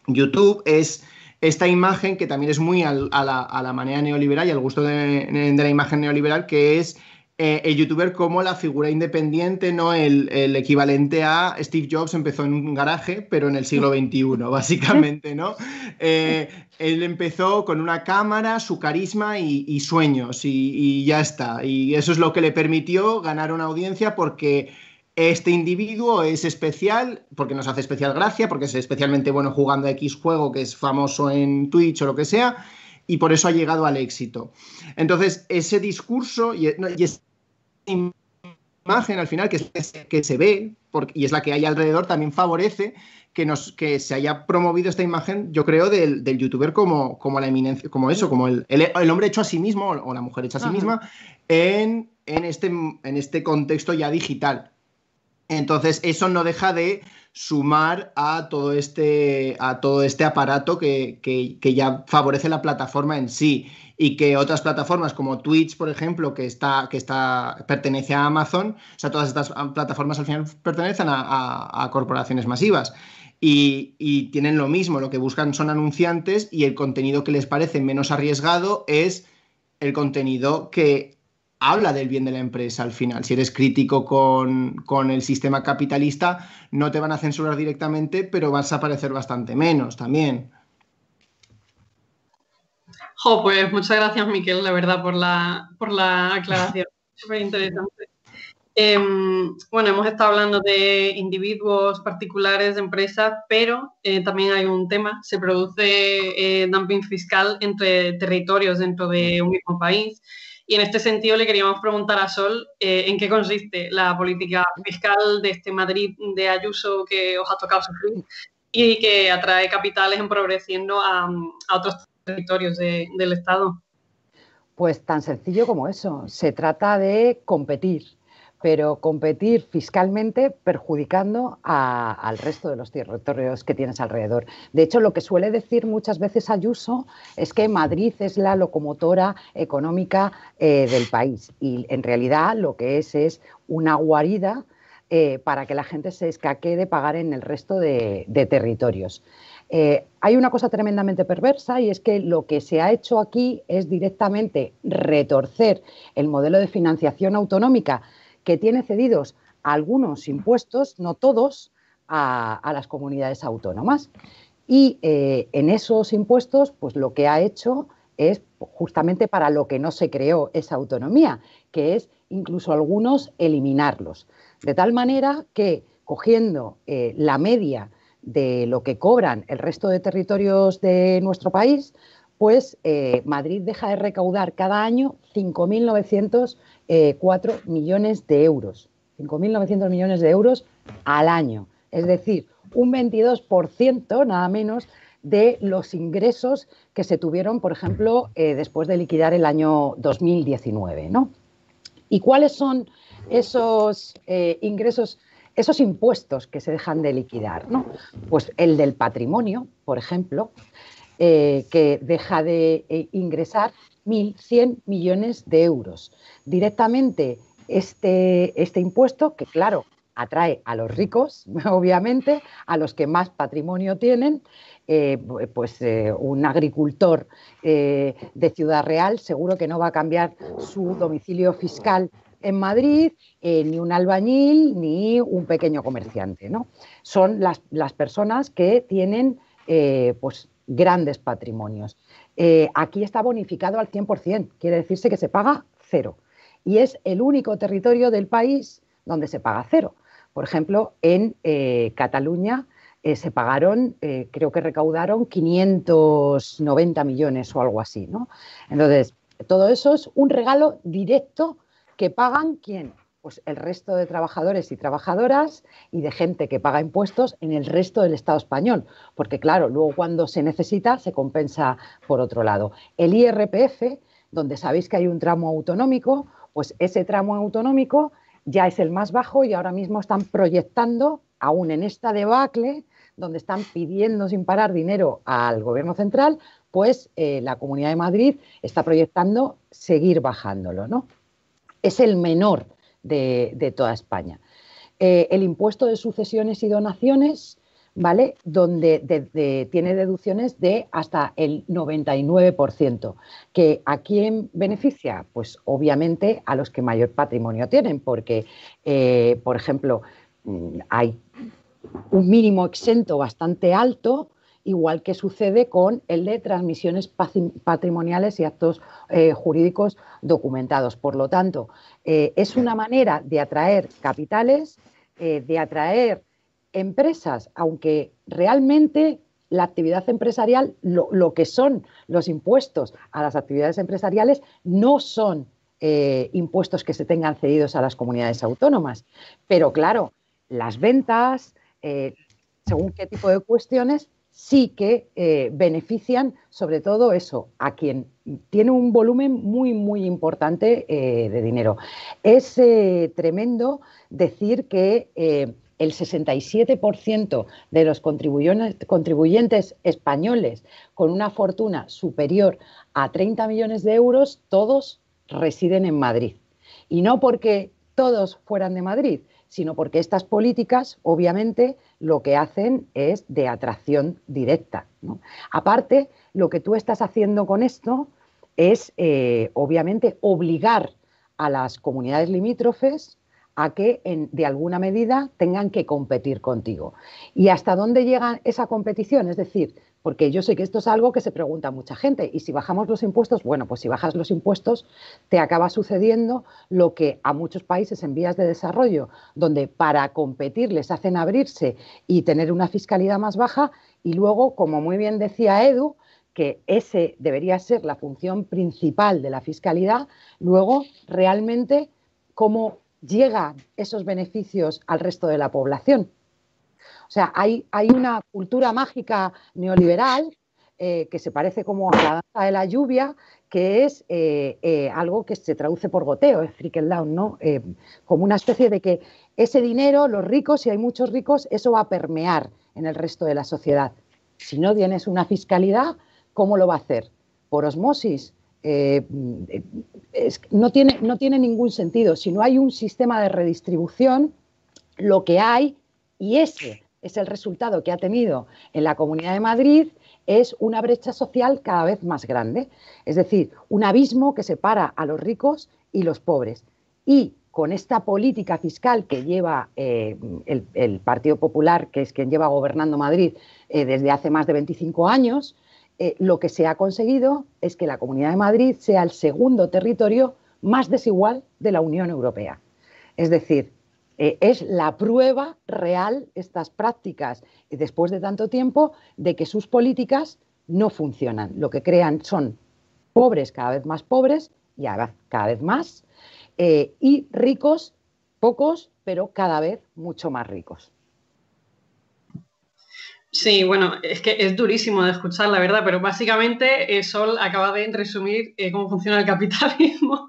YouTube es esta imagen que también es muy a, la, manera neoliberal y al gusto de, la imagen neoliberal, que es eh, el youtuber como la figura independiente, no el, equivalente a Steve Jobs empezó en un garaje, pero en el siglo XXI, básicamente, ¿no? Eh, él empezó con una cámara, su carisma y, sueños, y, ya está. Y eso es lo que le permitió ganar una audiencia porque este individuo es especial porque nos hace especial gracia, porque es especialmente bueno jugando a X juego que es famoso en Twitch o lo que sea, y por eso ha llegado al éxito. Entonces, ese discurso y, esa imagen al final que, que se ve, y es la que hay alrededor, también favorece que, nos, que se haya promovido esta imagen, yo creo, del, youtuber como, como la eminencia, como eso, como el, el, hombre hecho a sí mismo o la mujer hecha a sí misma en, en, este, en este contexto ya digital. Entonces, eso no deja de sumar a todo este, a todo este aparato que, ya favorece la plataforma en sí y que otras plataformas como Twitch, por ejemplo, que, está, que está, pertenece a Amazon, o sea, todas estas plataformas al final pertenecen a, corporaciones masivas. Y, tienen lo mismo, lo que buscan son anunciantes y el contenido que les parece menos arriesgado es el contenido que habla del bien de la empresa al final. Si eres crítico con, el sistema capitalista, no te van a censurar directamente, pero vas a aparecer bastante menos también. Jo, pues muchas gracias, Miquel, la verdad, por la, por la aclaración. Súper interesante. Em, bueno, hemos estado hablando de individuos particulares, de empresas, pero eh, también hay un tema, se produce eh, dumping fiscal entre territorios dentro de un mismo país. Y en este sentido le queríamos preguntar a Sol eh, en qué consiste la política fiscal de este Madrid de Ayuso que os ha tocado sufrir y que atrae capitales empobreciendo a, a otros territorios del Estado. Pues tan sencillo como eso. Se trata de competir pero competir fiscalmente perjudicando al resto de los territorios que tienes alrededor. De hecho, lo que suele decir muchas veces Ayuso es que Madrid es la locomotora económica eh, del país y en realidad lo que es es una guarida eh, para que la gente se escaque de pagar en el resto de, territorios. Eh, hay una cosa tremendamente perversa y es que lo que se ha hecho aquí es directamente retorcer el modelo de financiación autonómica que tiene cedidos algunos impuestos, no todos, a, las comunidades autónomas. Y eh, en esos impuestos, pues lo que ha hecho es justamente para lo que no se creó esa autonomía, que es incluso algunos eliminarlos. De tal manera que cogiendo eh, la media de lo que cobran el resto de territorios de nuestro país, pues eh, Madrid deja de recaudar cada año 5.900 4 eh, millones de euros. 5.900 millones de euros al año. Es decir, un 22% nada menos de los ingresos que se tuvieron, por ejemplo, eh, después de liquidar el año 2019. ¿no? ¿Y cuáles son esos eh, ingresos, esos impuestos que se dejan de liquidar? ¿no? Pues el del patrimonio, por ejemplo, que deja de ingresar 1.100 millones de euros. Directamente este, este impuesto, que claro, atrae a los ricos, obviamente, a los que más patrimonio tienen, eh, pues eh, un agricultor eh, de Ciudad Real seguro que no va a cambiar su domicilio fiscal en Madrid, ni un albañil, ni un pequeño comerciante. ¿no? Son las, las personas que tienen pues, grandes patrimonios. Eh, aquí está bonificado al 100%, quiere decirse que se paga cero. Y es el único territorio del país donde se paga cero. Por ejemplo, en eh, Cataluña eh, se pagaron, creo que recaudaron 590 millones o algo así. ¿no? Entonces, todo eso es un regalo directo que pagan quién? Pues el resto de trabajadores y trabajadoras y de gente que paga impuestos en el resto del Estado español, porque claro, luego cuando se necesita se compensa por otro lado. El IRPF, donde sabéis que hay un tramo autonómico, pues ese tramo autonómico ya es el más bajo y ahora mismo están proyectando, aún en esta debacle, donde están pidiendo sin parar dinero al Gobierno central, pues eh, la Comunidad de Madrid está proyectando seguir bajándolo, ¿no? Es el menor de, toda España. Eh, el impuesto de sucesiones y donaciones, ¿vale? Donde tiene deducciones de hasta el 99%. ¿Que ¿A quién beneficia? Pues obviamente a los que mayor patrimonio tienen, porque, eh, por ejemplo, mm, hay un mínimo exento bastante alto igual que sucede con el de transmisiones patrimoniales y actos eh, jurídicos documentados. Por lo tanto, eh, es una manera de atraer capitales, eh, de atraer empresas, aunque realmente la actividad empresarial, lo, que son los impuestos a las actividades empresariales, no son impuestos que se tengan cedidos a las comunidades autónomas. Pero claro, las ventas, según qué tipo de cuestiones, sí que eh, benefician sobre todo eso, a quien tiene un volumen muy, muy importante eh, de dinero. Es eh, tremendo decir que el 67% de los contribuyentes españoles con una fortuna superior a 30 millones de euros, todos residen en Madrid. Y no porque todos fueran de Madrid, sino porque estas políticas, obviamente, lo que hacen es de atracción directa. Aparte, lo que tú estás haciendo con esto es, eh, obviamente, obligar a las comunidades limítrofes a que de alguna medida tengan que competir contigo. ¿Y hasta dónde llega esa competición? Es decir, porque yo sé que esto es algo que se pregunta mucha gente. Y si bajamos los impuestos, bueno, pues si bajas los impuestos, te acaba sucediendo lo que a muchos países en vías de desarrollo, donde para competir les hacen abrirse y tener una fiscalidad más baja, y luego, como muy bien decía Edu, que ese debería ser la función principal de la fiscalidad, luego realmente cómo llegan esos beneficios al resto de la población. O sea, hay, una cultura mágica neoliberal eh, que se parece como a la danza de la lluvia, que es eh, eh, algo que se traduce por goteo, es trickle down, ¿no? como una especie de que ese dinero, los ricos, si hay muchos ricos, eso va a permear en el resto de la sociedad. Si no tienes una fiscalidad, ¿cómo lo va a hacer? ¿Por osmosis? No, tiene, no tiene ningún sentido. Si no hay un sistema de redistribución, lo que hay, y ese es el resultado que ha tenido en la Comunidad de Madrid, es una brecha social cada vez más grande. Es decir, un abismo que separa a los ricos y los pobres. Y con esta política fiscal que lleva eh, el, Partido Popular, que es quien lleva gobernando Madrid eh, desde hace más de 25 años, eh, lo que se ha conseguido es que la Comunidad de Madrid sea el segundo territorio más desigual de la Unión Europea. Es decir, eh, es la prueba real, estas prácticas, después de tanto tiempo, de que sus políticas no funcionan. Lo que crean son pobres cada vez más pobres y cada vez más, eh, y ricos pocos, pero cada vez mucho más ricos. Sí, bueno, es que es durísimo de escuchar, la verdad, pero básicamente eh, Sol acaba de resumir cómo funciona el capitalismo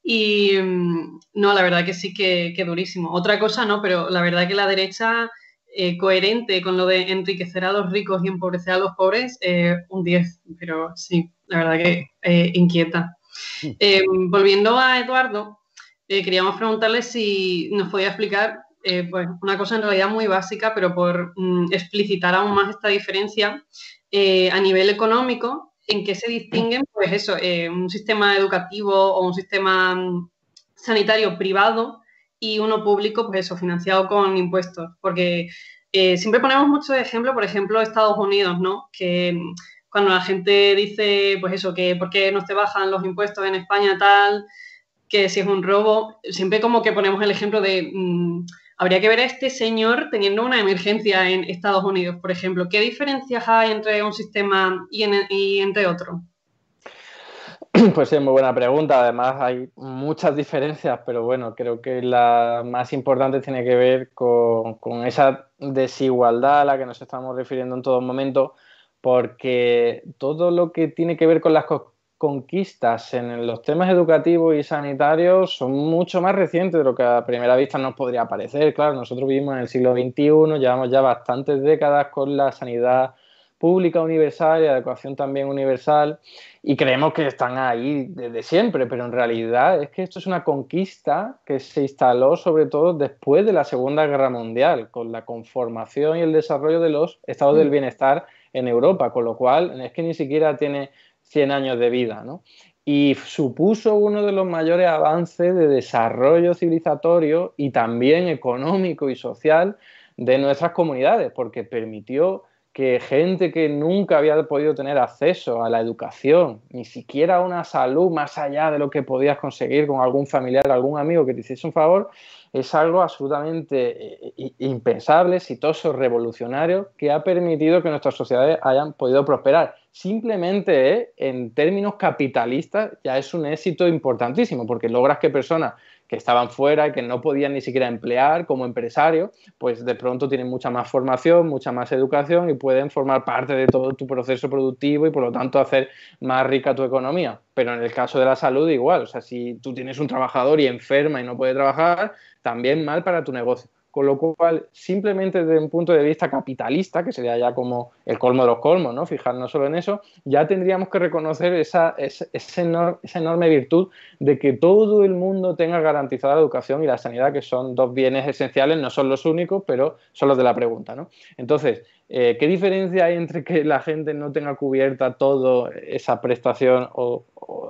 y mm, no, la verdad que sí que, que, durísimo. Otra cosa no, pero la verdad que la derecha, eh, coherente con lo de enriquecer a los ricos y empobrecer a los pobres, eh, un 10, pero sí, la verdad que eh, inquieta. volviendo a Eduardo, queríamos preguntarle si nos podía explicar pues una cosa en realidad muy básica, pero por mm, explicitar aún más esta diferencia a nivel económico en qué se distinguen, pues eso, eh, un sistema educativo o un sistema mm, sanitario privado y uno público, pues eso, financiado con impuestos. Porque eh, siempre ponemos muchos ejemplos, por ejemplo, Estados Unidos, ¿no? Que mm, cuando la gente dice, pues eso, que por qué no te bajan los impuestos en España tal, que si es un robo, siempre como que ponemos el ejemplo de... habría que ver a este señor teniendo una emergencia en Estados Unidos, por ejemplo. ¿Qué diferencias hay entre un sistema y, entre otro? Pues sí, muy buena pregunta. Además, hay muchas diferencias, pero bueno, creo que la más importante tiene que ver con, esa desigualdad a la que nos estamos refiriendo en todo momento, porque todo lo que tiene que ver con las conquistas en los temas educativos y sanitarios son mucho más recientes de lo que a primera vista nos podría parecer. Claro, nosotros vivimos en el siglo XXI, llevamos ya bastantes décadas con la sanidad pública universal y la educación también universal y creemos que están ahí desde siempre, pero en realidad es que esto es una conquista que se instaló sobre todo después de la Segunda Guerra Mundial, con la conformación y el desarrollo de los estados del mm. bienestar en Europa, con lo cual es que ni siquiera tiene 100 años de vida, ¿no? Y supuso uno de los mayores avances de desarrollo civilizatorio y también económico y social de nuestras comunidades, porque permitió que gente que nunca había podido tener acceso a la educación, ni siquiera a una salud más allá de lo que podías conseguir con algún familiar, algún amigo que te hiciese un favor, es algo absolutamente eh, impensable, exitoso, revolucionario, que ha permitido que nuestras sociedades hayan podido prosperar. Simplemente eh, en términos capitalistas ya es un éxito importantísimo, porque logras que personas que estaban fuera que no podían ni siquiera emplear como empresarios, pues de pronto tienen mucha más formación, mucha más educación y pueden formar parte de todo tu proceso productivo y por lo tanto hacer más rica tu economía. Pero en el caso de la salud igual, o sea, si tú tienes un trabajador y enferma y no puede trabajar, también mal para tu negocio. Con lo cual, simplemente desde un punto de vista capitalista, que sería ya como el colmo de los colmos, ¿no? Fijarnos solo en eso, ya tendríamos que reconocer esa, esa, enorme virtud de que todo el mundo tenga garantizada la educación y la sanidad, que son dos bienes esenciales, no son los únicos, pero son los de la pregunta, ¿no? Entonces, eh, ¿qué diferencia hay entre que la gente no tenga cubierta toda esa prestación o,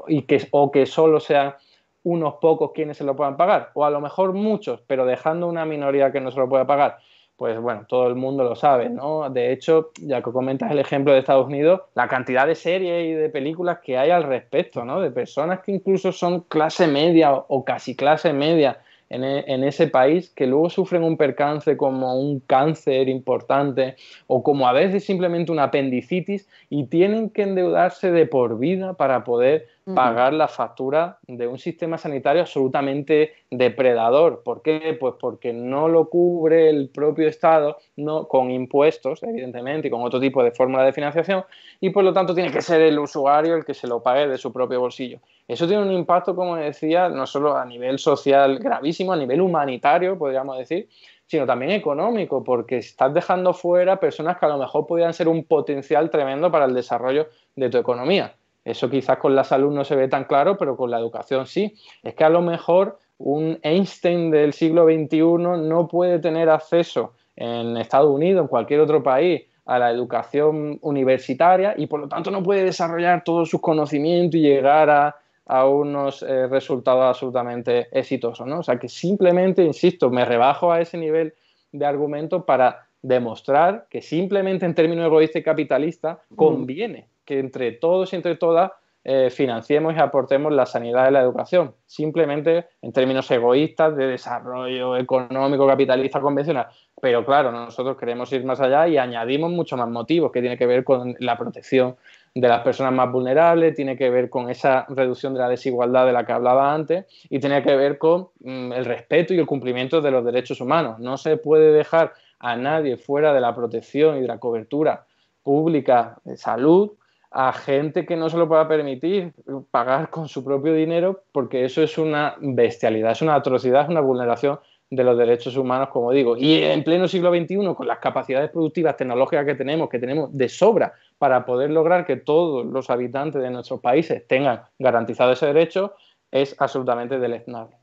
y que, o que solo sea unos pocos quienes se lo puedan pagar, o a lo mejor muchos, pero dejando una minoría que no se lo pueda pagar, pues bueno, todo el mundo lo sabe, ¿no? De hecho, ya que comentas el ejemplo de Estados Unidos, la cantidad de series y de películas que hay al respecto, ¿no? De personas que incluso son clase media o casi clase media en, e, en, ese país que luego sufren un percance como un cáncer importante o como a veces simplemente una apendicitis y tienen que endeudarse de por vida para poder pagar la factura de un sistema sanitario absolutamente depredador. ¿Por qué? Pues porque no lo cubre el propio Estado no, con impuestos, evidentemente, y con otro tipo de fórmula de financiación, y por lo tanto tiene que ser el usuario el que se lo pague de su propio bolsillo. Eso tiene un impacto, como decía, no solo a nivel social gravísimo, a nivel humanitario, podríamos decir, sino también económico, porque estás dejando fuera personas que a lo mejor podrían ser un potencial tremendo para el desarrollo de tu economía. Eso quizás con la salud no se ve tan claro, pero con la educación sí. Es que a lo mejor un Einstein del siglo XXI no puede tener acceso en Estados Unidos, en cualquier otro país, a la educación universitaria y por lo tanto no puede desarrollar todos sus conocimientos y llegar a, unos eh, resultados absolutamente exitosos. ¿no? O sea que simplemente, insisto, me rebajo a ese nivel de argumento para demostrar que simplemente en términos egoístas y capitalistas mm. conviene que entre todos y entre todas eh, financiemos y aportemos la sanidad y la educación, simplemente en términos egoístas de desarrollo económico capitalista convencional. Pero claro, nosotros queremos ir más allá y añadimos muchos más motivos que tiene que ver con la protección de las personas más vulnerables, tiene que ver con esa reducción de la desigualdad de la que hablaba antes y tiene que ver con mm, el respeto y el cumplimiento de los derechos humanos. No se puede dejar a nadie fuera de la protección y de la cobertura pública de salud a gente que no se lo pueda permitir pagar con su propio dinero, porque eso es una bestialidad, es una atrocidad, es una vulneración de los derechos humanos, como digo. Y en pleno siglo XXI, con las capacidades productivas tecnológicas que tenemos, que tenemos de sobra para poder lograr que todos los habitantes de nuestros países tengan garantizado ese derecho, es absolutamente deleznable.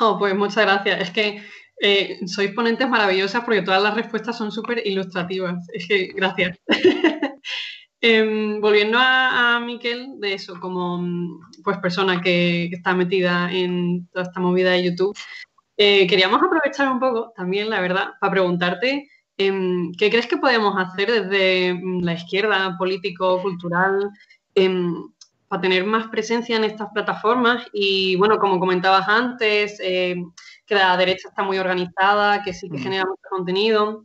Oh, pues muchas gracias. Es que eh, sois ponentes maravillosas porque todas las respuestas son súper ilustrativas. Es que, gracias. Em, volviendo a, Miquel, de eso, como pues persona que, está metida en toda esta movida de YouTube, eh, queríamos aprovechar un poco también, la verdad, para preguntarte em, qué crees que podemos hacer desde mm, la izquierda, político, cultural, em, para tener más presencia en estas plataformas y, bueno, como comentabas antes, que la derecha está muy organizada, que sí que mm. genera mucho contenido.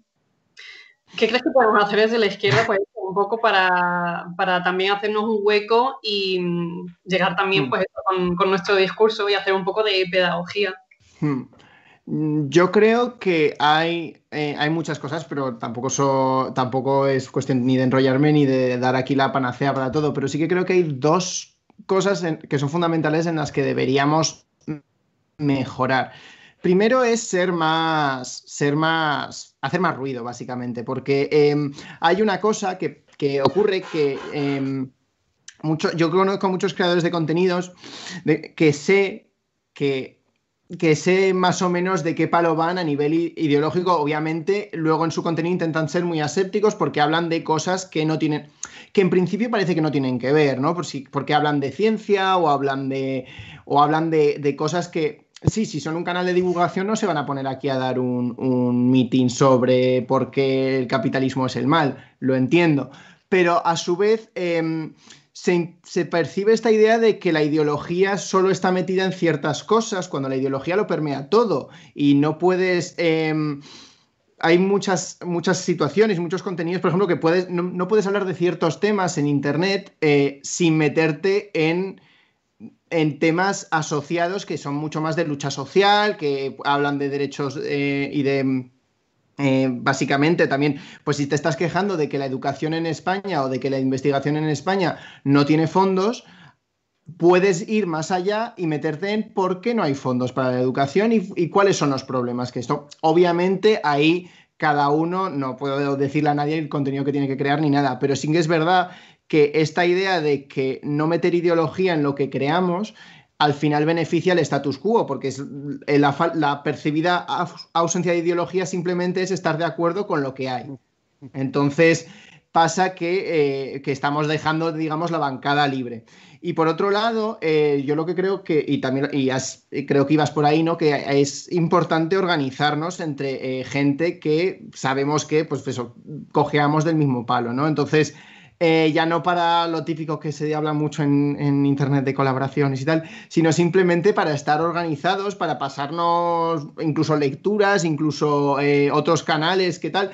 ¿Qué crees que podemos hacer desde la izquierda pues, un poco para, también hacernos un hueco y mm, llegar también mm. pues, con, nuestro discurso y hacer un poco de pedagogía? Yo creo que hay, eh, hay muchas cosas, pero tampoco, tampoco es cuestión ni de enrollarme ni de dar aquí la panacea para todo, pero sí que creo que hay dos cosas que son fundamentales en las que deberíamos mejorar. Primero es ser más, ser más, hacer más ruido, básicamente, porque em, hay una cosa que, ocurre que em, mucho, yo conozco muchos creadores de contenidos que sé que que sé más o menos de qué palo van a nivel ideológico. Obviamente, luego en su contenido intentan ser muy asépticos porque hablan de cosas que no tienen, que en principio parece que no tienen que ver, ¿no? Por si, porque hablan de ciencia o hablan de, o hablan de, cosas que, sí, si son un canal de divulgación no se van a poner aquí a dar un, un meeting sobre por qué el capitalismo es el mal, lo entiendo. Pero a su vez... Em, se, percibe esta idea de que la ideología solo está metida en ciertas cosas, cuando la ideología lo permea todo y no puedes... Em, hay muchas, muchas situaciones, muchos contenidos, por ejemplo, que puedes, no, puedes hablar de ciertos temas en Internet eh, sin meterte en, en, temas asociados que son mucho más de lucha social, que hablan de derechos eh, y de eh, básicamente también, pues si te estás quejando de que la educación en España o de que la investigación en España no tiene fondos, puedes ir más allá y meterte en por qué no hay fondos para la educación y, cuáles son los problemas que esto. Obviamente ahí cada uno, no puedo decirle a nadie el contenido que tiene que crear ni nada, pero sí que es verdad que esta idea de que no meter ideología en lo que creamos al final beneficia al status quo, porque es eh, la, percibida ausencia de ideología simplemente es estar de acuerdo con lo que hay. Entonces pasa que, eh, estamos dejando, digamos, la bancada libre. Y por otro lado, eh, yo lo que creo que, y también y creo que ibas por ahí, ¿no? Que es importante organizarnos entre gente que sabemos que, pues eso, cojeamos del mismo palo, ¿no? Entonces, eh, ya no para lo típico que se habla mucho en, Internet de colaboraciones y tal, sino simplemente para estar organizados, para pasarnos incluso lecturas, incluso eh, otros canales, ¿qué tal?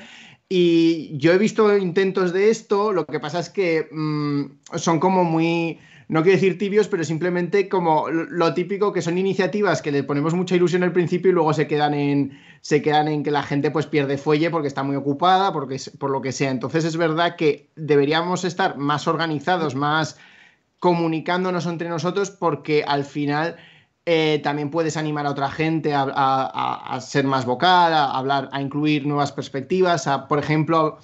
Y yo he visto intentos de esto, lo que pasa es que mm, son como muy no quiero decir tibios, pero simplemente como lo típico que son iniciativas que le ponemos mucha ilusión al principio y luego se quedan en, se quedan en que la gente pues pierde fuelle porque está muy ocupada, porque, por lo que sea. Entonces es verdad que deberíamos estar más organizados, más comunicándonos entre nosotros porque al final eh, también puedes animar a otra gente a, ser más vocal, a hablar, a incluir nuevas perspectivas, a, por ejemplo,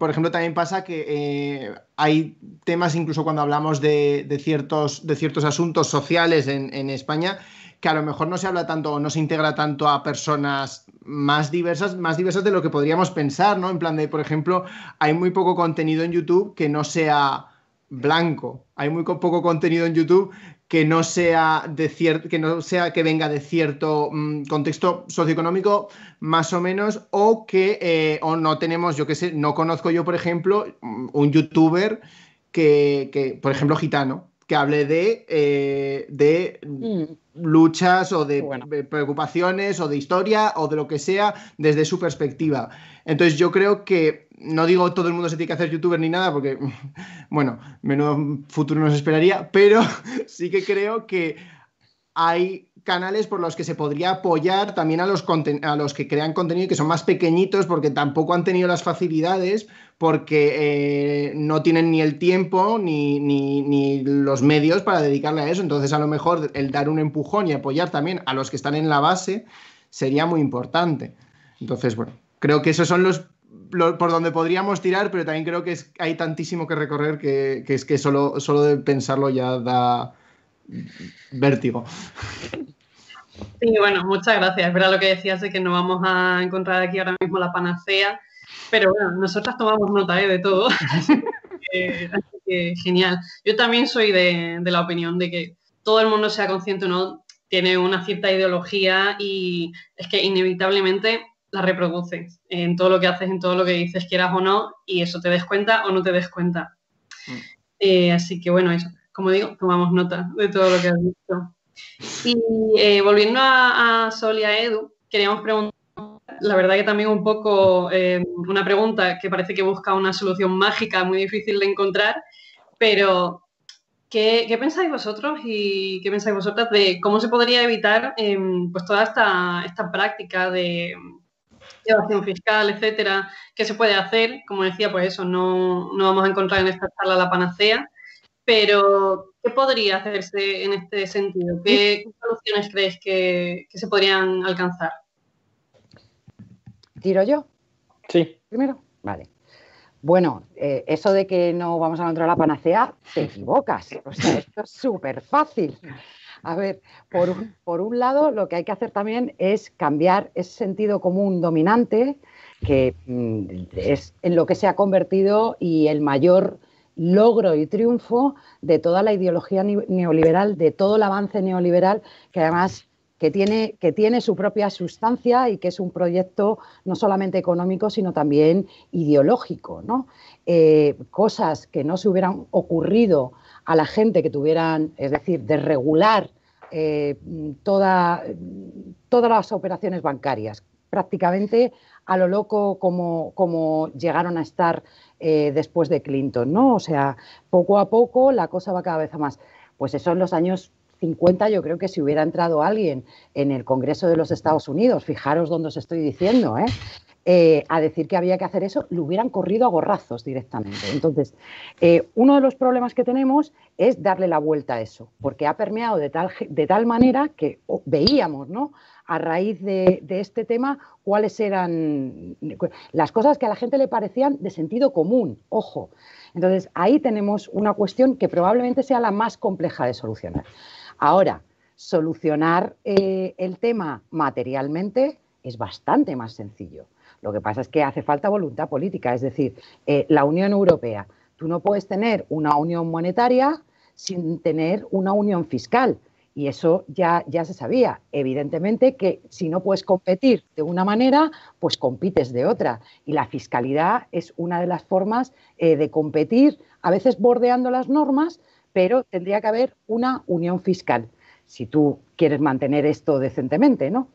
por ejemplo, también pasa que eh, hay temas, incluso cuando hablamos de, ciertos, de ciertos asuntos sociales en, España, que a lo mejor no se habla tanto o no se integra tanto a personas más diversas, más diversas de lo que podríamos pensar, ¿no? En plan de, por ejemplo, hay muy poco contenido en YouTube que no sea blanco. Hay muy poco contenido en YouTube que no sea de que no sea que venga de cierto mm, contexto socioeconómico más o menos o que eh, o no tenemos yo qué sé no conozco yo por ejemplo mm, un youtuber que, por ejemplo gitano que hable de, eh, de mm. luchas o de preocupaciones o de historia o de lo que sea desde su perspectiva entonces yo creo que no digo todo el mundo se tiene que hacer youtuber ni nada, porque, bueno, menudo futuro nos esperaría, pero sí que creo que hay canales por los que se podría apoyar también a los, a los que crean contenido y que son más pequeñitos porque tampoco han tenido las facilidades, porque eh, no tienen ni el tiempo ni, ni, los medios para dedicarle a eso. Entonces, a lo mejor el dar un empujón y apoyar también a los que están en la base sería muy importante. Entonces, bueno, creo que esos son los por donde podríamos tirar, pero también creo que hay tantísimo que recorrer que, es que solo, solo de pensarlo ya da vértigo. Sí, bueno, muchas gracias. Es verdad lo que decías de que no vamos a encontrar aquí ahora mismo la panacea, pero bueno, nosotras tomamos nota ¿eh? de todo. así que genial. Yo también soy de, de, la opinión de que todo el mundo sea consciente o no, tiene una cierta ideología y es que inevitablemente la reproduces en todo lo que haces, en todo lo que dices, quieras o no, y eso te des cuenta o no te des cuenta. Mm. Eh, así que bueno, eso, como digo, tomamos nota de todo lo que has dicho. Y eh, volviendo a, Sol y a Edu, queríamos preguntar, la verdad que también un poco eh, una pregunta que parece que busca una solución mágica muy difícil de encontrar, pero ¿Qué, pensáis vosotros y qué pensáis vosotras de cómo se podría evitar pues toda esta, esta práctica de, evasión fiscal, etcétera, ¿qué se puede hacer? Como decía, pues eso, no, no vamos a encontrar en esta charla la panacea, pero ¿qué podría hacerse en este sentido? ¿Qué, soluciones crees que, se podrían alcanzar? ¿Tiro yo? Sí. Primero. Vale. Bueno, eh, eso de que no vamos a encontrar la panacea, te equivocas. O sea, esto es súper fácil. A ver, por un, lado, lo que hay que hacer también es cambiar ese sentido común dominante, que mm, es en lo que se ha convertido y el mayor logro y triunfo de toda la ideología neoliberal, de todo el avance neoliberal, que además que tiene, que tiene su propia sustancia y que es un proyecto no solamente económico, sino también ideológico. ¿no? Eh, cosas que no se hubieran ocurrido a la gente que tuvieran, es decir, de regular eh, todas las operaciones bancarias, prácticamente a lo loco como, como llegaron a estar eh, después de Clinton, ¿no? O sea, poco a poco la cosa va cada vez a más. Pues eso en los años 50 yo creo que si hubiera entrado alguien en el Congreso de los Estados Unidos, fijaros dónde os estoy diciendo, ¿eh? Eh, a decir que había que hacer eso, lo hubieran corrido a gorrazos directamente. Entonces, eh, uno de los problemas que tenemos es darle la vuelta a eso, porque ha permeado de tal, de tal manera que veíamos, ¿no? A raíz de, este tema, cuáles eran las cosas que a la gente le parecían de sentido común, ojo. Entonces, ahí tenemos una cuestión que probablemente sea la más compleja de solucionar. Ahora, solucionar eh, el tema materialmente es bastante más sencillo. Lo que pasa es que hace falta voluntad política, es decir, eh, la Unión Europea. Tú no puedes tener una unión monetaria sin tener una unión fiscal. Y eso ya, ya se sabía. Evidentemente que si no puedes competir de una manera, pues compites de otra. Y la fiscalidad es una de las formas eh, de competir, a veces bordeando las normas, pero tendría que haber una unión fiscal, si tú quieres mantener esto decentemente, ¿no?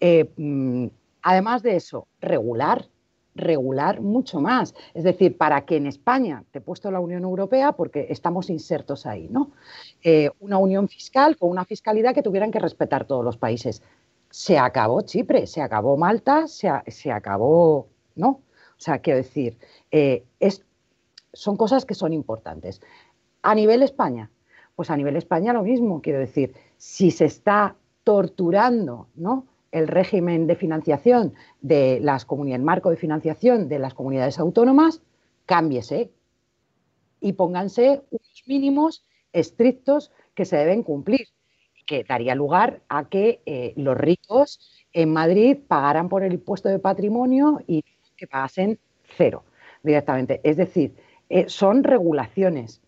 Eh, mm, Además de eso, regular, regular mucho más. Es decir, para que en España, te he puesto la Unión Europea porque estamos insertos ahí, ¿no? Eh, una unión fiscal con una fiscalidad que tuvieran que respetar todos los países. Se acabó Chipre, se acabó Malta, se, acabó, ¿no? O sea, quiero decir, eh, es, son cosas que son importantes. A nivel España, pues a nivel España lo mismo, quiero decir, si se está torturando, ¿no? El régimen de financiación de las comunidades, el marco de financiación de las comunidades autónomas, cámbiese y pónganse unos mínimos estrictos que se deben cumplir, que daría lugar a que eh, los ricos en Madrid pagaran por el impuesto de patrimonio y que pagasen cero directamente. Es decir, eh, son regulaciones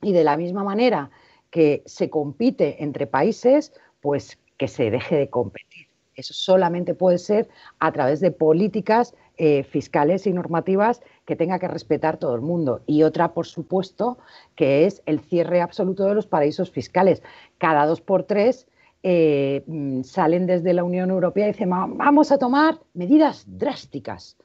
y de la misma manera que se compite entre países, pues que se deje de competir. Eso solamente puede ser a través de políticas eh, fiscales y normativas que tenga que respetar todo el mundo. Y otra, por supuesto, que es el cierre absoluto de los paraísos fiscales. Cada dos por tres eh, mm, salen desde la Unión Europea y dicen, vamos a tomar medidas drásticas.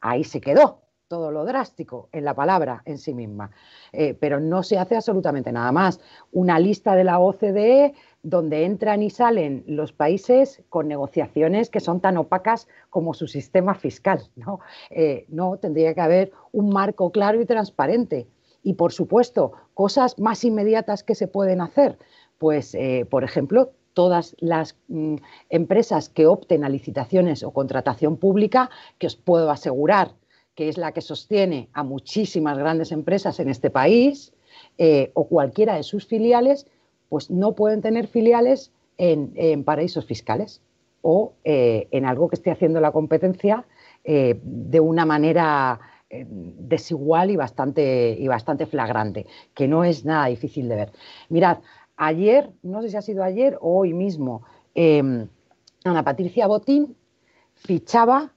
Ahí se quedó todo lo drástico en la palabra en sí misma. Eh, pero no se hace absolutamente nada más. Una lista de la OCDE donde entran y salen los países con negociaciones que son tan opacas como su sistema fiscal. ¿no? Eh, no tendría que haber un marco claro y transparente. Y por supuesto, cosas más inmediatas que se pueden hacer. Pues, eh, por ejemplo, todas las mm, empresas que opten a licitaciones o contratación pública, que os puedo asegurar que es la que sostiene a muchísimas grandes empresas en este país, eh, o cualquiera de sus filiales, pues no pueden tener filiales en, paraísos fiscales o eh, en algo que esté haciendo la competencia eh, de una manera desigual y bastante, y bastante flagrante, que no es nada difícil de ver. Mirad, ayer, no sé si ha sido ayer o hoy mismo, em, Ana Patricia Botín fichaba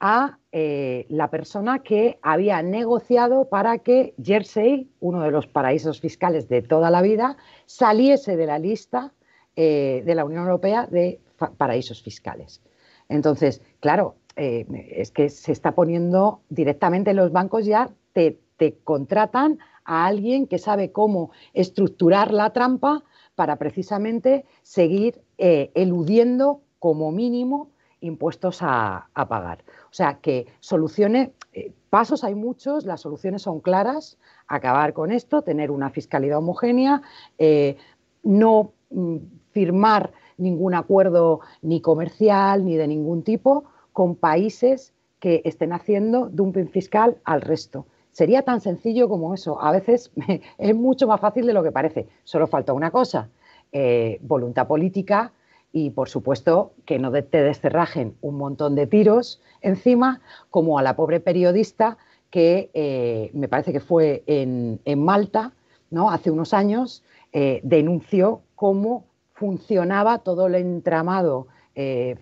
a la persona que había negociado para que Jersey, uno de los paraísos fiscales de toda la vida, saliese de la lista eh, de la Unión Europea de paraísos fiscales. Entonces, claro, eh, es que se está poniendo directamente los bancos ya, te, contratan a alguien que sabe cómo estructurar la trampa para precisamente seguir eh, eludiendo como mínimo impuestos a, pagar. O sea, que soluciones, eh, pasos hay muchos, las soluciones son claras, acabar con esto, tener una fiscalidad homogénea, eh, no mm, firmar ningún acuerdo ni comercial ni de ningún tipo con países que estén haciendo dumping fiscal al resto. Sería tan sencillo como eso. A veces es mucho más fácil de lo que parece. Solo falta una cosa, eh, voluntad política y, por supuesto, que no te descerrajen un montón de tiros encima, como a la pobre periodista que eh, me parece que fue en, Malta, ¿no? hace unos años, eh, denunció cómo funcionaba todo el entramado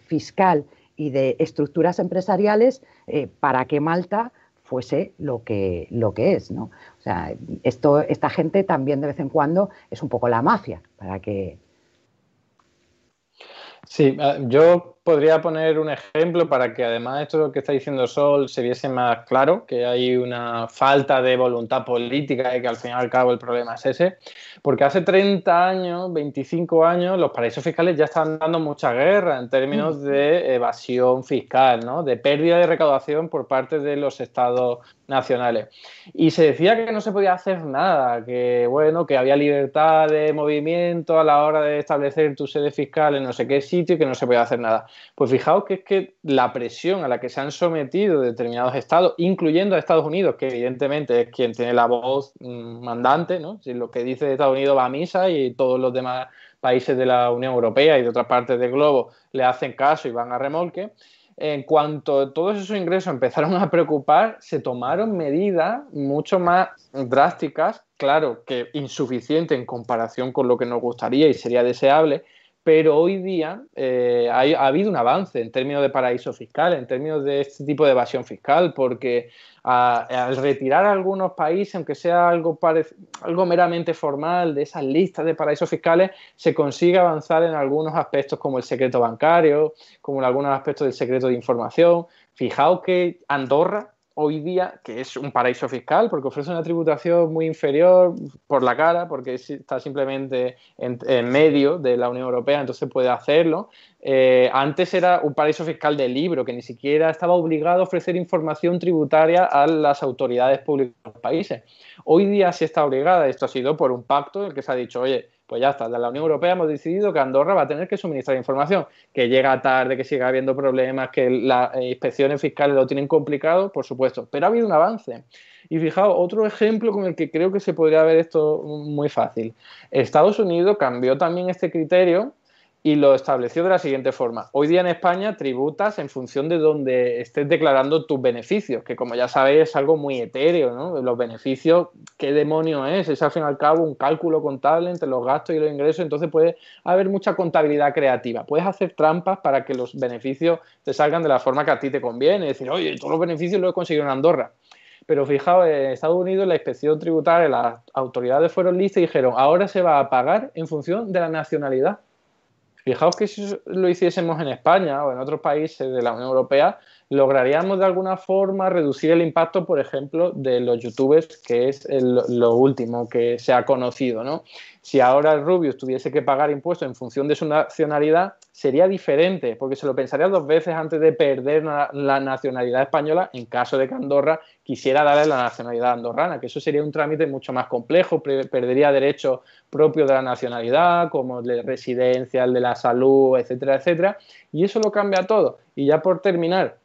fiscal y de estructuras empresariales para que Malta fuese lo que, lo que es, ¿no? O sea, esto, esta gente también de vez en cuando es un poco la mafia, para que... Sí, ah, yo podría poner un ejemplo para que además de esto que está diciendo Sol se viese más claro, que hay una falta de voluntad política y que al fin y al cabo el problema es ese, porque hace 30 años, 25 años, los paraísos fiscales ya están dando mucha guerra en términos mm. de evasión fiscal, ¿no? de pérdida de recaudación por parte de los estados nacionales. Y se decía que no se podía hacer nada, que bueno, que había libertad de movimiento a la hora de establecer tu sede fiscal en no sé qué sitio y que no se podía hacer nada. Pues fijaos que es que la presión a la que se han sometido determinados estados, incluyendo a Estados Unidos, que evidentemente es quien tiene la voz mm, mandante, ¿no? Si lo que dice Estados Unidos va a misa y todos los demás países de la Unión Europea y de otras partes del globo le hacen caso y van a remolque. En cuanto todos esos ingresos empezaron a preocupar, se tomaron medidas mucho más drásticas, claro que insuficiente en comparación con lo que nos gustaría y sería deseable, pero hoy día eh, ha, habido un avance en términos de paraíso fiscal, en términos de este tipo de evasión fiscal, porque al retirar algunos países, aunque sea algo, algo meramente formal de esas listas de paraísos fiscales, se consigue avanzar en algunos aspectos como el secreto bancario, como en algunos aspectos del secreto de información. Fijaos que Andorra hoy día, que es un paraíso fiscal, porque ofrece una tributación muy inferior por la cara, porque está simplemente en, medio de la Unión Europea, entonces puede hacerlo. Eh, antes era un paraíso fiscal de libro, que ni siquiera estaba obligado a ofrecer información tributaria a las autoridades públicas de los países. Hoy día sí está obligada, esto ha sido por un pacto en el que se ha dicho, oye, pues ya está, de la Unión Europea hemos decidido que Andorra va a tener que suministrar información, que llega tarde, que siga habiendo problemas, que las inspecciones fiscales lo tienen complicado, por supuesto, pero ha habido un avance. Y fijaos, otro ejemplo con el que creo que se podría ver esto muy fácil. Estados Unidos cambió también este criterio y lo estableció de la siguiente forma. Hoy día en España tributas en función de donde estés declarando tus beneficios, que como ya sabéis es algo muy etéreo, ¿no? Los beneficios, ¿qué demonio es? Es al fin y al cabo un cálculo contable entre los gastos y los ingresos, entonces puede haber mucha contabilidad creativa. Puedes hacer trampas para que los beneficios te salgan de la forma que a ti te conviene, decir, oye, todos los beneficios los he conseguido en Andorra. Pero fijaos, en Estados Unidos la inspección tributaria, las autoridades fueron listas y dijeron, ahora se va a pagar en función de la nacionalidad. Fijaos que si lo hiciésemos en España o en otros países de la Unión Europea, lograríamos de alguna forma reducir el impacto, por ejemplo, de los youtubers, que es lo último que se ha conocido, ¿no? Si ahora Rubius tuviese que pagar impuestos en función de su nacionalidad, sería diferente, porque se lo pensaría dos veces antes de perder la nacionalidad española en caso de que Andorra quisiera darle la nacionalidad andorrana, que eso sería un trámite mucho más complejo, perdería derechos propios de la nacionalidad, como de residencia, el de la salud, etcétera, etcétera, y eso lo cambia todo. Y ya por terminar,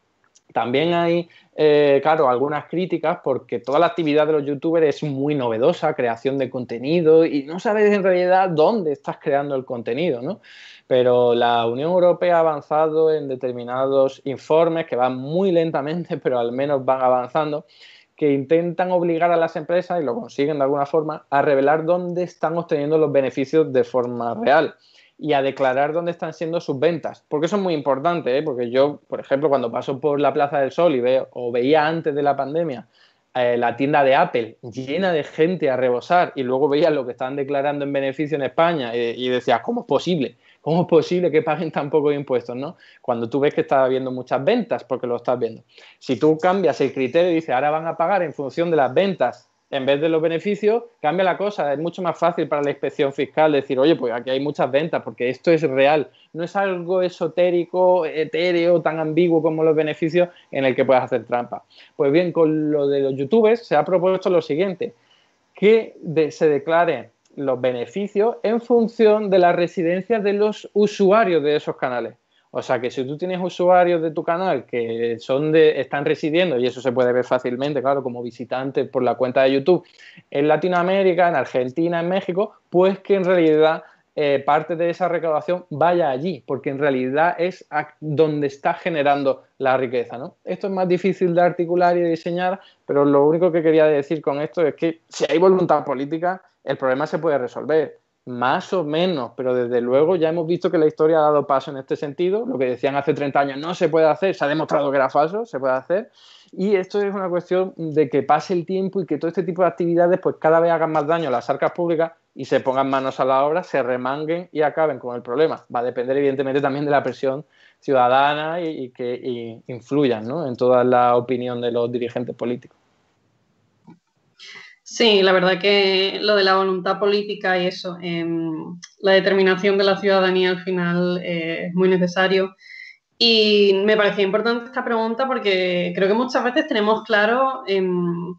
también hay, eh, claro, algunas críticas porque toda la actividad de los youtubers es muy novedosa, creación de contenido y no sabes en realidad dónde estás creando el contenido, ¿no? Pero la Unión Europea ha avanzado en determinados informes que van muy lentamente, pero al menos van avanzando, que intentan obligar a las empresas, y lo consiguen de alguna forma, a revelar dónde están obteniendo los beneficios de forma real y a declarar dónde están siendo sus ventas. Porque eso es muy importante, ¿eh? porque yo, por ejemplo, cuando paso por la Plaza del Sol y veo, o veía antes de la pandemia, eh, la tienda de Apple llena de gente a rebosar y luego veía lo que están declarando en beneficio en España y, y decías, ¿cómo es posible? ¿Cómo es posible que paguen tan pocos impuestos? ¿no? Cuando tú ves que está habiendo muchas ventas, porque lo estás viendo. Si tú cambias el criterio y dices, ahora van a pagar en función de las ventas en vez de los beneficios, cambia la cosa. Es mucho más fácil para la inspección fiscal decir, oye, pues aquí hay muchas ventas, porque esto es real. No es algo esotérico, etéreo, tan ambiguo como los beneficios en el que puedes hacer trampa. Pues bien, con lo de los youtubers se ha propuesto lo siguiente, que se declaren los beneficios en función de la residencia de los usuarios de esos canales. O sea que si tú tienes usuarios de tu canal que son de, están residiendo, y eso se puede ver fácilmente, claro, como visitantes por la cuenta de YouTube, en Latinoamérica, en Argentina, en México, pues que en realidad eh, parte de esa recaudación vaya allí, porque en realidad es donde está generando la riqueza. ¿no? Esto es más difícil de articular y diseñar, pero lo único que quería decir con esto es que si hay voluntad política, el problema se puede resolver más o menos, pero desde luego ya hemos visto que la historia ha dado paso en este sentido. Lo que decían hace 30 años no se puede hacer, se ha demostrado que era falso, se puede hacer. Y esto es una cuestión de que pase el tiempo y que todo este tipo de actividades pues cada vez hagan más daño a las arcas públicas y se pongan manos a la obra, se remanguen y acaben con el problema. Va a depender evidentemente también de la presión ciudadana y, que influyan en toda la opinión de los dirigentes políticos. Sí, la verdad que lo de la voluntad política y eso, em, la determinación de la ciudadanía al final eh, es muy necesario. Y me parecía importante esta pregunta porque creo que muchas veces tenemos claro em,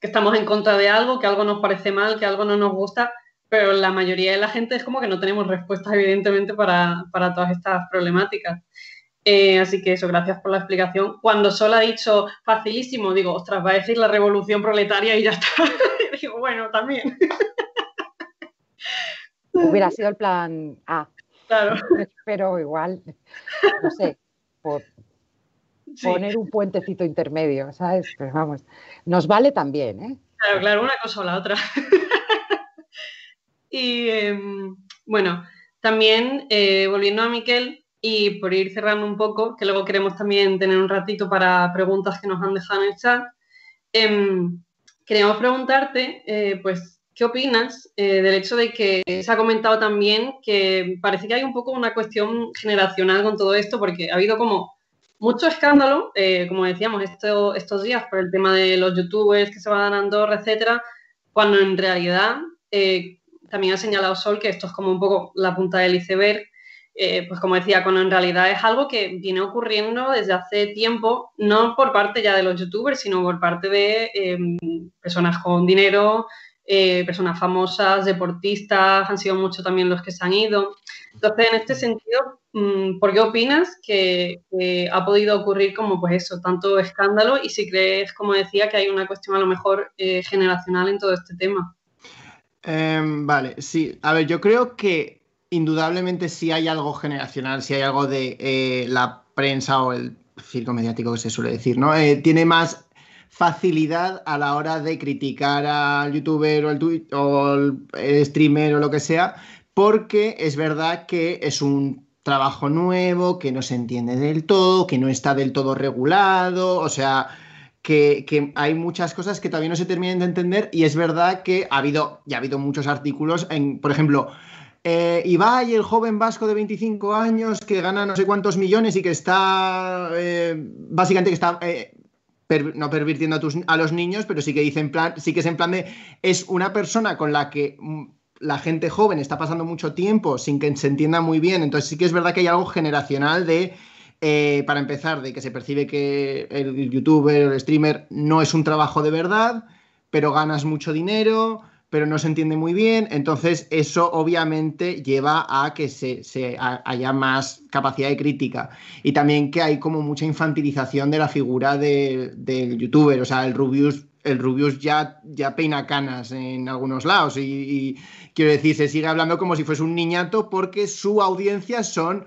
que estamos en contra de algo, que algo nos parece mal, que algo no nos gusta, pero la mayoría de la gente es como que no tenemos respuestas evidentemente para, para todas estas problemáticas. Eh, así que eso, gracias por la explicación. Cuando solo ha dicho facilísimo, digo, ostras, va a decir la revolución proletaria y ya está. digo, bueno, también. Hubiera sido el plan A. Claro. Pero igual, no sé, por poner un puentecito intermedio, ¿sabes? Pero vamos, nos vale también, ¿eh? Claro, claro, una cosa o la otra. y em, bueno, también eh, volviendo a Miquel, y por ir cerrando un poco, que luego queremos también tener un ratito para preguntas que nos han dejado en el chat, em, queríamos preguntarte, eh, pues, ¿qué opinas eh, del hecho de que se ha comentado también que parece que hay un poco una cuestión generacional con todo esto, porque ha habido como mucho escándalo, eh, como decíamos, estos días por el tema de los youtubers que se van a Andorra, etcétera, cuando en realidad también ha señalado Sol que esto es como un poco la punta del iceberg eh, pues como decía, cuando en realidad es algo que viene ocurriendo desde hace tiempo, no por parte ya de los youtubers, sino por parte de em, personas con dinero, eh, personas famosas, deportistas, han sido muchos también los que se han ido. Entonces, en este sentido, mm, ¿por qué opinas que, ha podido ocurrir como pues eso, tanto escándalo y si crees, como decía, que hay una cuestión a lo mejor eh, generacional en todo este tema? Em, vale, sí. A ver, yo creo que indudablemente si hay algo generacional, si hay algo de eh, la prensa o el circo mediático que se suele decir, ¿no? Eh, tiene más facilidad a la hora de criticar al youtuber o el, o el streamer o lo que sea, porque es verdad que es un trabajo nuevo, que no se entiende del todo, que no está del todo regulado, o sea, que, que, hay muchas cosas que todavía no se terminan de entender y es verdad que ha habido, ya ha habido muchos artículos en, por ejemplo, eh, Ibai, el joven vasco de 25 años que gana no sé cuántos millones y que está, eh, básicamente que está, eh, no pervirtiendo a, los niños, pero sí que dice en plan, sí que es en plan de, es una persona con la que mm, la gente joven está pasando mucho tiempo sin que se entienda muy bien, entonces sí que es verdad que hay algo generacional de, eh, para empezar, de que se percibe que el youtuber, el streamer no es un trabajo de verdad, pero ganas mucho dinero pero no se entiende muy bien. Entonces, eso obviamente lleva a que se, haya más capacidad de crítica. Y también que hay como mucha infantilización de la figura del youtuber. O sea, el Rubius, el Rubius ya, ya peina canas en algunos lados. Y, quiero decir, se sigue hablando como si fuese un niñato porque su audiencia son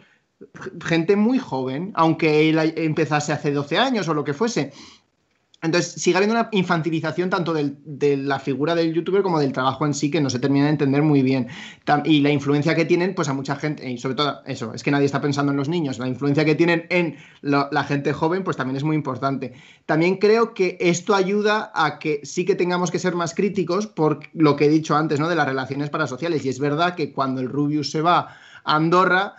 gente muy joven, aunque él empezase hace 12 años o lo que fuese. Entonces, sigue habiendo una infantilización tanto de la figura del youtuber como del trabajo en sí que no se termina de entender muy bien. y la influencia que tienen, pues a mucha gente, y sobre todo eso, es que nadie está pensando en los niños, la influencia que tienen en la gente joven, pues también es muy importante. También creo que esto ayuda a que sí que tengamos que ser más críticos por lo que he dicho antes, ¿no? De las relaciones parasociales. Y es verdad que cuando el Rubius se va a Andorra,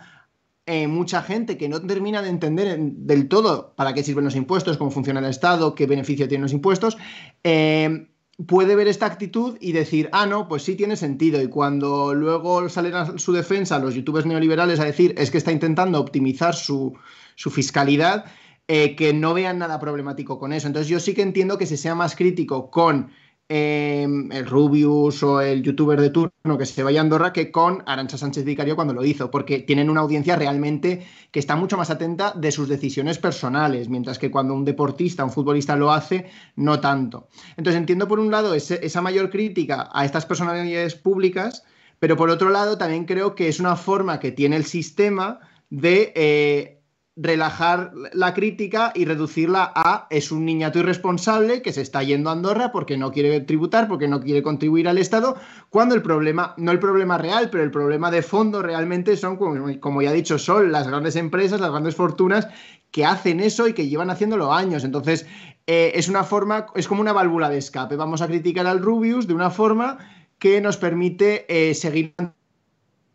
eh, mucha gente que no termina de entender del todo para qué sirven los impuestos, cómo funciona el Estado, qué beneficio tienen los impuestos, eh, puede ver esta actitud y decir, ah, no, pues sí tiene sentido. Y cuando luego salen a su defensa los youtubers neoliberales a decir, es que está intentando optimizar su, fiscalidad, eh, que no vean nada problemático con eso. Entonces yo sí que entiendo que se sea más crítico con Em, el Rubius o el youtuber de turno que se vaya a Andorra que con Arancha Sánchez Vicario cuando lo hizo, porque tienen una audiencia realmente que está mucho más atenta de sus decisiones personales, mientras que cuando un deportista, un futbolista lo hace, no tanto. Entonces entiendo por un lado esa mayor crítica a estas personalidades públicas, pero por otro lado también creo que es una forma que tiene el sistema de eh, relajar la crítica y reducirla a es un niñato irresponsable que se está yendo a Andorra porque no quiere tributar, porque no quiere contribuir al Estado, cuando el problema, no el problema real, pero el problema de fondo realmente son, como, ya he dicho, son las grandes empresas, las grandes fortunas que hacen eso y que llevan haciéndolo años. Entonces, eh, es una forma, es como una válvula de escape. Vamos a criticar al Rubius de una forma que nos permite eh, seguir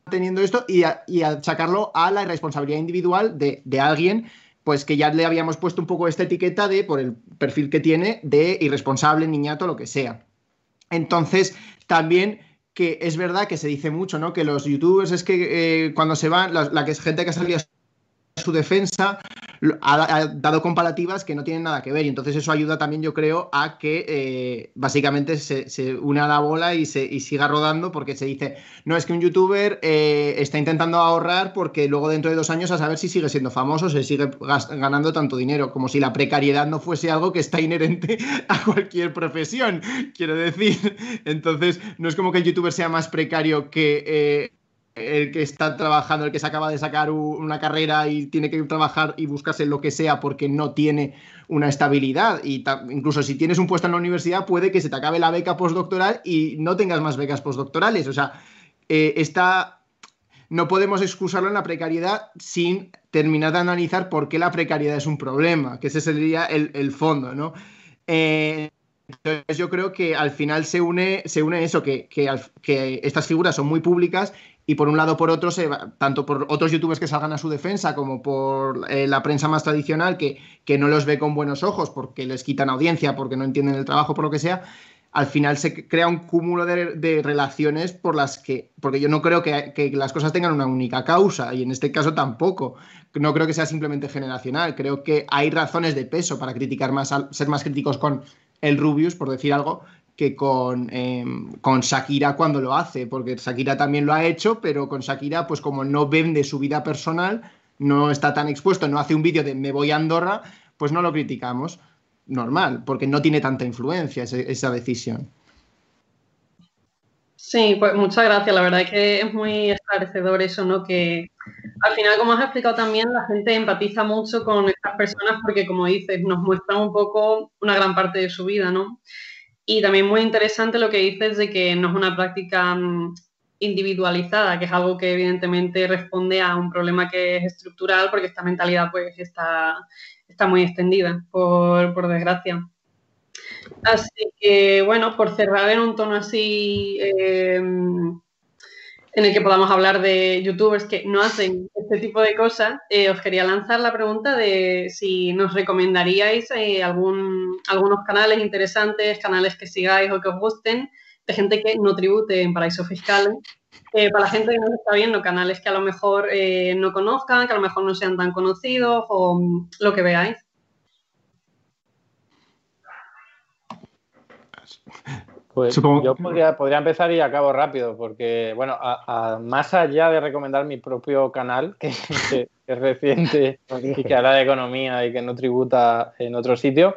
teniendo esto y, a, achacarlo a la irresponsabilidad individual de, alguien pues que ya le habíamos puesto un poco esta etiqueta de, por el perfil que tiene, de irresponsable, niñato, lo que sea. Entonces, también que es verdad que se dice mucho, ¿no? Que los youtubers es que eh, cuando se van, la, es gente que ha salido a su defensa, ha, dado comparativas que no tienen nada que ver y entonces eso ayuda también yo creo a que eh, básicamente se, se, une a la bola y, se, y siga rodando porque se dice, no es que un youtuber eh, está intentando ahorrar porque luego dentro de dos años a saber si sigue siendo famoso, se sigue ganando tanto dinero, como si la precariedad no fuese algo que está inherente a cualquier profesión, quiero decir. Entonces, no es como que el youtuber sea más precario que... Eh, el que está trabajando, el que se acaba de sacar una carrera y tiene que trabajar y buscarse lo que sea porque no tiene una estabilidad. Y incluso si tienes un puesto en la universidad, puede que se te acabe la beca postdoctoral y no tengas más becas postdoctorales. O sea, eh, no podemos excusarlo en la precariedad sin terminar de analizar por qué la precariedad es un problema, que ese sería el, fondo, ¿no? Eh, entonces yo creo que al final se une, se une eso, que, que, estas figuras son muy públicas y por un lado por otro, se tanto por otros youtubers que salgan a su defensa como por eh, la prensa más tradicional que, que, no los ve con buenos ojos porque les quitan audiencia, porque no entienden el trabajo, por lo que sea, al final se crea un cúmulo de, relaciones por las que, porque yo no creo que, que, las cosas tengan una única causa y en este caso tampoco. No creo que sea simplemente generacional, creo que hay razones de peso para criticar más, ser más críticos con el Rubius, por decir algo, que con, em, con Shakira cuando lo hace, porque Shakira también lo ha hecho, pero con Shakira, pues como no vende su vida personal, no está tan expuesto, no hace un vídeo de me voy a Andorra, pues no lo criticamos. Normal, porque no tiene tanta influencia esa decisión. Sí, pues muchas gracias. La verdad es que es muy esclarecedor eso, ¿no? Que al final, como has explicado también, la gente empatiza mucho con estas personas porque, como dices, nos muestran un poco una gran parte de su vida, ¿no? Y también muy interesante lo que dices de que no es una práctica mm, individualizada, que es algo que evidentemente responde a un problema que es estructural, porque esta mentalidad pues está, está muy extendida, por, por desgracia. Así que, bueno, por cerrar en un tono así eh, en el que podamos hablar de youtubers que no hacen este tipo de cosas, eh, os quería lanzar la pregunta de si nos recomendaríais eh, algún, algunos canales interesantes, canales que sigáis o que os gusten, de gente que no tribute en paraísos fiscales. Eh, para la gente que no está viendo, canales que a lo mejor no conozcan, que a lo mejor no sean tan conocidos o lo que veáis. Pues yo podría, empezar y acabo rápido, porque, bueno, más allá de recomendar mi propio canal, que, es reciente y que habla de economía y que no tributa en otro sitio,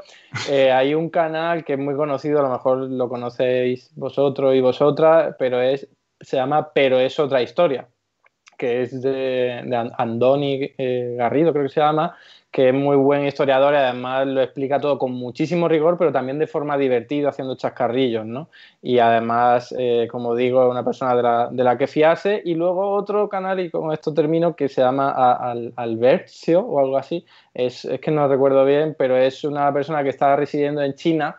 eh, hay un canal que es muy conocido, a lo mejor lo conocéis vosotros y vosotras, pero es, se llama Pero es otra historia, que es de, Andoni eh, Garrido, creo que se llama, que es muy buen historiador y además lo explica todo con muchísimo rigor, pero también de forma divertida, haciendo chascarrillos, ¿no? Y además, eh, como digo, es una persona de la, de la, que fiarse. Y luego otro canal, y con esto termino, que se llama Albertio o algo así, es, es que no recuerdo bien, pero es una persona que está residiendo en China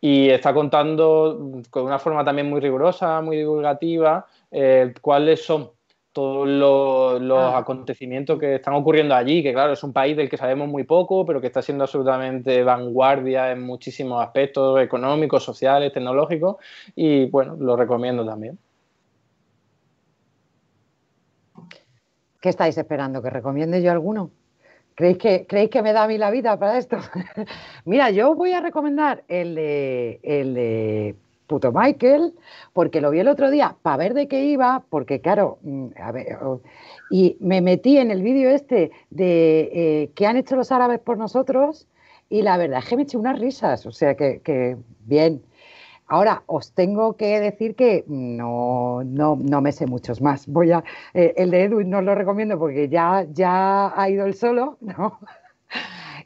y está contando con una forma también muy rigurosa, muy divulgativa, eh, cuáles son todos los, ah. acontecimientos que están ocurriendo allí, que claro, es un país del que sabemos muy poco, pero que está siendo absolutamente vanguardia en muchísimos aspectos económicos, sociales, tecnológicos, y bueno, lo recomiendo también. ¿Qué estáis esperando? ¿Que recomiende yo alguno? ¿Creéis que, ¿Creéis que me da a mí la vida para esto? Mira, yo voy a recomendar el de, el de puto Michael, porque lo vi el otro día para ver de qué iba, porque claro, mm, a ver, y me metí en el vídeo este de eh, qué han hecho los árabes por nosotros, y la verdad es que me eché unas risas, o sea que, bien. Ahora, os tengo que decir que no, no, no me sé muchos más. Voy a, eh, el de Edwin no lo recomiendo porque ya, ya ha ido el solo, ¿no?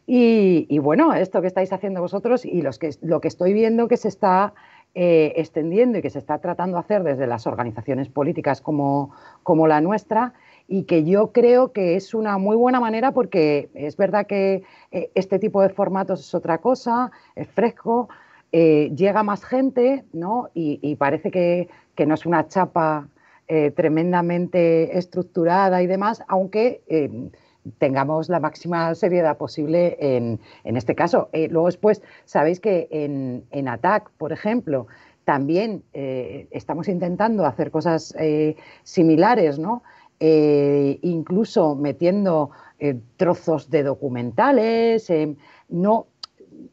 Y, bueno, esto que estáis haciendo vosotros y los que, lo que estoy viendo que se está eh, extendiendo y que se está tratando de hacer desde las organizaciones políticas como, como la nuestra y que yo creo que es una muy buena manera porque es verdad que eh, este tipo de formatos es otra cosa, es fresco, eh, llega más gente, ¿no? Y, parece que, no es una chapa tremendamente estructurada y demás, aunque tengamos la máxima seriedad posible en, este caso. luego después, sabéis que en, en ATAC, por ejemplo, también estamos intentando hacer cosas similares, ¿no? incluso metiendo trozos de documentales, no